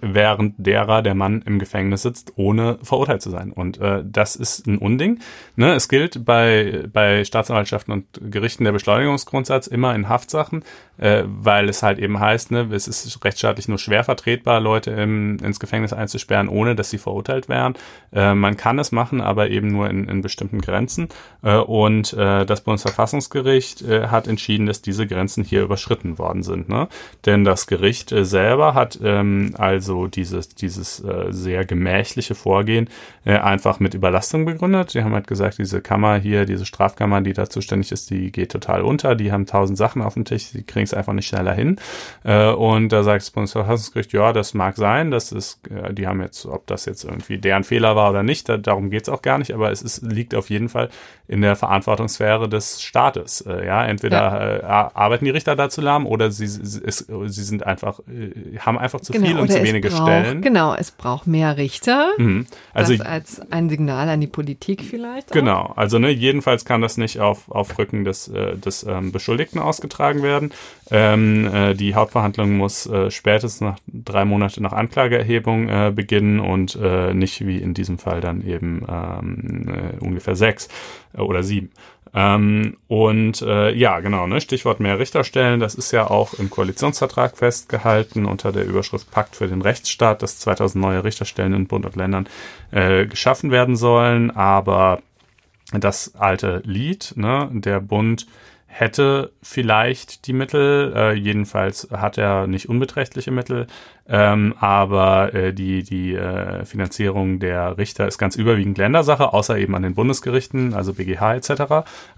während derer der Mann im Gefängnis sitzt, ohne verurteilt zu sein. Und äh, das ist ein Unding. Ne? Es gilt bei, bei Staatsanwaltschaften und Gerichten der Beschleunigungsgrundsatz immer in Haftsachen, äh, weil es halt eben heißt, ne, es ist rechtsstaatlich nur schwer vertretbar, Leute im, ins Gefängnis einzusperren, ohne dass sie verurteilt wären. Äh, man kann es machen, aber eben nur in, in bestimmten Grenzen. Äh, und äh, das Bundesverfassungsgericht äh, hat entschieden, dass diese Grenzen hier überschritten worden sind. Ne? Denn das Gericht äh, selber hat ähm, also dieses, dieses äh, sehr gemächliche Vorgehen äh, einfach mit Überlastung begründet. Die haben halt gesagt, diese Kammer hier, diese Strafkammer, die da zuständig ist, die geht total unter. Die haben tausend Sachen auf dem Tisch, die kriegen es einfach nicht schneller hin. Äh, und da sagt das Bundesverfassungsgericht, ja, das mag sein, das ist, äh, die haben jetzt, ob das jetzt irgendwie deren Fehler war oder nicht, da, darum geht's auch gar nicht, aber es ist, liegt auf jeden Fall in der Verantwortungssphäre des Staates. Äh, ja, entweder Ja. Äh, arbeiten die Richter dazu lahm oder sie, sie, es, sie sind einfach, äh, haben einfach zu viel und Genau, zu wenige braucht, Stellen. Genau, es braucht mehr Richter. Mhm. Also das als ein Signal an die Politik vielleicht. Auch. Genau, also ne, jedenfalls kann das nicht auf, auf Rücken des, äh, des ähm, Beschuldigten ausgetragen werden. Ähm, äh, die Hauptverhandlung muss äh, spätestens nach drei Monate nach Anklageerhebung äh, beginnen und äh, nicht wie in diesem Fall dann eben ähm, äh, ungefähr sechs oder sieben. Ähm, und äh, ja, genau, ne, Stichwort mehr Richterstellen, das ist ja auch im Koalitionsvertrag festgehalten unter der Überschrift Pakt für den Rechtsstaat, dass 2000 neue Richterstellen in Bund und Ländern äh, geschaffen werden sollen, aber das alte Lied, ne, der Bund hätte vielleicht die Mittel, äh, jedenfalls hat er nicht unbeträchtliche Mittel, ähm, aber äh, die, die äh, Finanzierung der Richter ist ganz überwiegend Ländersache, außer eben an den Bundesgerichten, also BGH etc.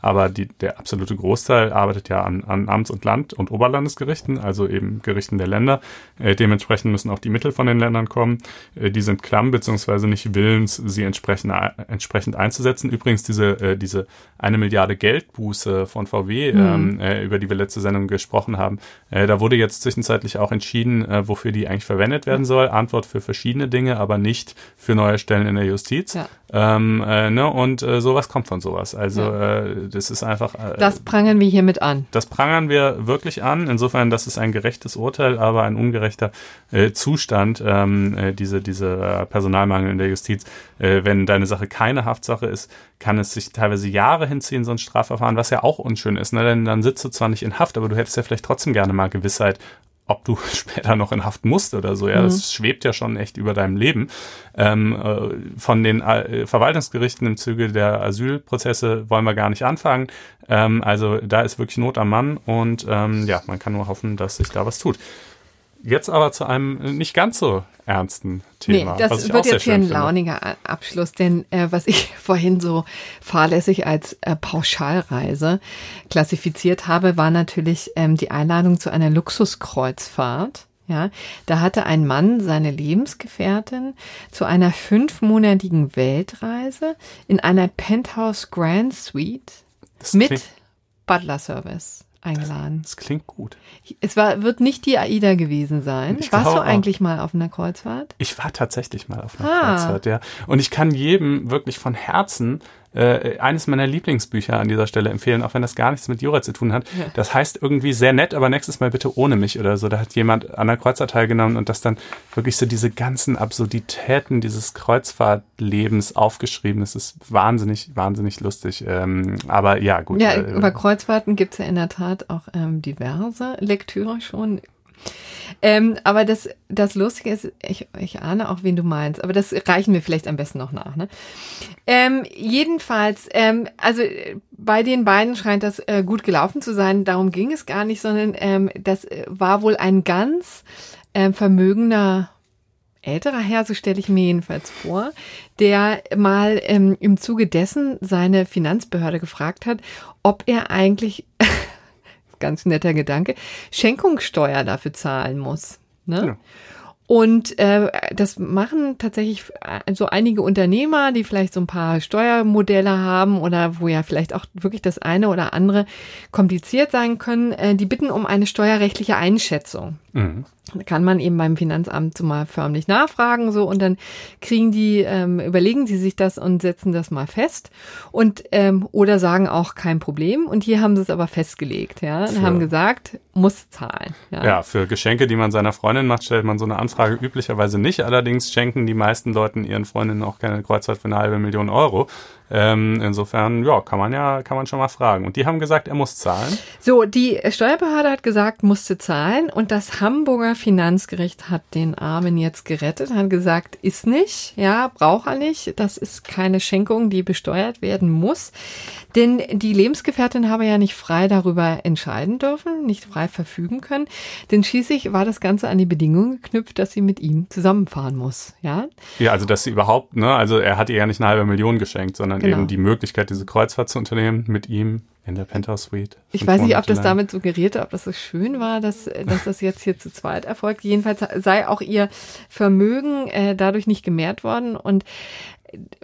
Aber die, der absolute Großteil arbeitet ja an, an Amts- und Land- und Oberlandesgerichten, also eben Gerichten der Länder. Äh, dementsprechend müssen auch die Mittel von den Ländern kommen. Äh, die sind klamm beziehungsweise nicht willens, sie entsprechend, entsprechend einzusetzen. Übrigens diese, äh, diese eine Milliarde Geldbuße von VW, ähm, äh, über die wir letzte Sendung gesprochen haben, äh, da wurde jetzt zwischenzeitlich auch entschieden, äh, wofür die eigentlich verwendet werden soll. Antwort für verschiedene Dinge, aber nicht für neue Stellen in der Justiz. Ja. Ähm, äh, ne? Und äh, sowas kommt von sowas. Also Ja. äh, das ist einfach. Äh, Das prangern wir hiermit an. das prangern wir wirklich an. Insofern, das ist ein gerechtes Urteil, aber ein ungerechter äh, Zustand, ähm, äh, diese, diese Personalmangel in der Justiz. Wenn deine Sache keine Haftsache ist, kann es sich teilweise Jahre hinziehen, so ein Strafverfahren, was ja auch unschön ist. Ne? Denn dann sitzt du zwar nicht in Haft, aber du hättest ja vielleicht trotzdem gerne mal Gewissheit, ob du *laughs* später noch in Haft musst oder so. Ja, das schwebt ja schon echt über deinem Leben. Ähm, äh, von den äh, Verwaltungsgerichten im Zuge der Asylprozesse wollen wir gar nicht anfangen. Ähm, also da ist wirklich Not am Mann und ähm, ja, man kann nur hoffen, dass sich da was tut. Jetzt aber zu einem nicht ganz so ernsten Thema. Nee, das wird jetzt hier ein finde. launiger A- Abschluss, denn äh, was ich *laughs* vorhin so fahrlässig als äh, Pauschalreise klassifiziert habe, war natürlich ähm, die Einladung zu einer Luxuskreuzfahrt. Ja, da hatte ein Mann seine Lebensgefährtin zu einer fünfmonatigen Weltreise in einer Penthouse Grand Suite Das mit Butler Service eingeladen. das klingt gut. Es war, wird nicht die AIDA gewesen sein. Ich Warst du glaube auch. eigentlich mal auf einer Kreuzfahrt? Ich war tatsächlich mal auf einer Ah. Kreuzfahrt, ja. Und ich kann jedem wirklich von Herzen äh, eines meiner Lieblingsbücher an dieser Stelle empfehlen, auch wenn das gar nichts mit Jura zu tun hat. Ja. Das heißt irgendwie sehr nett, aber nächstes Mal bitte ohne mich oder so. Da hat jemand an der Kreuzfahrt teilgenommen und das dann wirklich so diese ganzen Absurditäten dieses Kreuzfahrtlebens aufgeschrieben. Es ist wahnsinnig, wahnsinnig lustig. Ähm, aber ja, gut. Ja, äh, über Kreuzfahrten gibt es ja in der Tat auch ähm, diverse Lektüre schon ähm, aber das, das Lustige ist, ich, ich ahne auch, wen du meinst, aber das reichen wir vielleicht am besten noch nach. Ne? Ähm, jedenfalls, ähm, also bei den beiden scheint das äh, gut gelaufen zu sein. Darum ging es gar nicht, sondern ähm, das äh, war wohl ein ganz ähm, vermögender älterer Herr, so stelle ich mir jedenfalls vor, der mal ähm, im Zuge dessen seine Finanzbehörde gefragt hat, ob er eigentlich ganz netter Gedanke, Schenkungssteuer dafür zahlen muss. Ne? Ja. Und äh, das machen tatsächlich äh, so einige Unternehmer, die vielleicht so ein paar Steuermodelle haben oder wo ja vielleicht auch wirklich das eine oder andere kompliziert sein können, äh, die bitten um eine steuerrechtliche Einschätzung. Mhm kann man eben beim Finanzamt so mal förmlich nachfragen so und dann kriegen die ähm, überlegen sie sich das und setzen das mal fest und ähm, oder sagen auch kein Problem. Und hier haben sie es aber festgelegt ja und haben gesagt muss zahlen ja. ja für Geschenke die man seiner Freundin macht stellt man so eine Anfrage üblicherweise nicht. Allerdings schenken die meisten Leuten ihren Freundinnen auch keine Kreuzfahrt für eine halbe Million Euro ähm, insofern, ja, kann man ja, kann man schon mal fragen. Und die haben gesagt, er muss zahlen. So, die Steuerbehörde hat gesagt, musste zahlen und das Hamburger Finanzgericht hat den Armen jetzt gerettet, hat gesagt, ist nicht, ja, braucht er nicht. Das ist keine Schenkung, die besteuert werden muss. Denn die Lebensgefährtin habe ja nicht frei darüber entscheiden dürfen, nicht frei verfügen können. Denn schließlich war das Ganze an die Bedingung geknüpft, dass sie mit ihm zusammenfahren muss, ja. Ja, also dass sie überhaupt, ne, also er hat ihr ja nicht eine halbe Million geschenkt, sondern dann genau. eben die Möglichkeit, diese Kreuzfahrt zu unternehmen mit ihm in der Penthouse Suite. Ich weiß nicht, ob das damit suggerierte, ob das so schön war, dass, dass das jetzt hier zu zweit erfolgt. Jedenfalls sei auch ihr Vermögen äh, dadurch nicht gemehrt worden. Und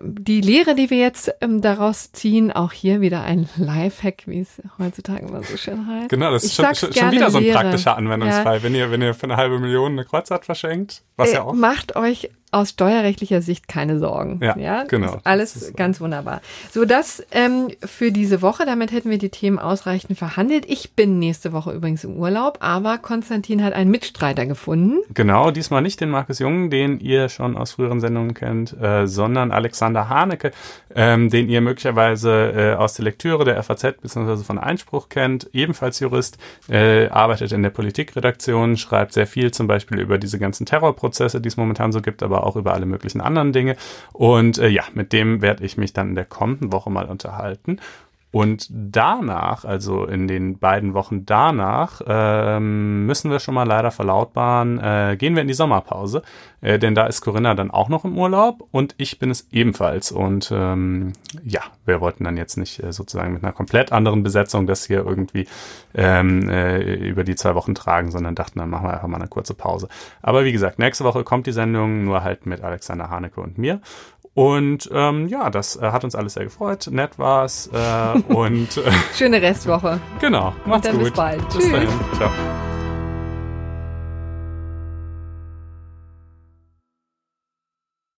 die Lehre, die wir jetzt ähm, daraus ziehen, auch hier wieder ein Lifehack, wie es heutzutage immer so schön heißt. Genau, das ist schon, schon wieder so ein praktischer Anwendungsfall. Ja. Wenn ihr, wenn ihr für eine halbe Million eine Kreuzfahrt verschenkt, was äh, ja auch. Macht euch aus steuerrechtlicher Sicht keine Sorgen. Ja, ja? genau. Alles ganz wunderbar. So, das ähm, für diese Woche. Damit hätten wir die Themen ausreichend verhandelt. Ich bin nächste Woche übrigens im Urlaub, aber Konstantin hat einen Mitstreiter gefunden. Genau, diesmal nicht den Markus Jung, den ihr schon aus früheren Sendungen kennt, äh, sondern Alexander Haneke, ähm, den ihr möglicherweise äh, aus der Lektüre der FAZ bzw. von Einspruch kennt, ebenfalls Jurist, äh, arbeitet in der Politikredaktion, schreibt sehr viel zum Beispiel über diese ganzen Terrorprozesse, die es momentan so gibt, aber auch über alle möglichen anderen Dinge. Und äh, ja, mit dem werde ich mich dann in der kommenden Woche mal unterhalten. Und danach, also in den beiden Wochen danach, ähm, müssen wir schon mal leider verlautbaren, äh, gehen wir in die Sommerpause, äh, denn da ist Corinna dann auch noch im Urlaub und ich bin es ebenfalls. Und ähm, ja, wir wollten dann jetzt nicht äh, sozusagen mit einer komplett anderen Besetzung das hier irgendwie ähm, äh, über die zwei Wochen tragen, sondern dachten, dann machen wir einfach mal eine kurze Pause. Aber wie gesagt, nächste Woche kommt die Sendung, nur halt mit Alexander Haneke und mir. Und ähm, ja, das äh, hat uns alles sehr gefreut. Nett war's. Äh, und äh, schöne Restwoche. *laughs* Genau. Macht's und dann gut. Bis bald. Bis Tschüss. Dahin. Ciao.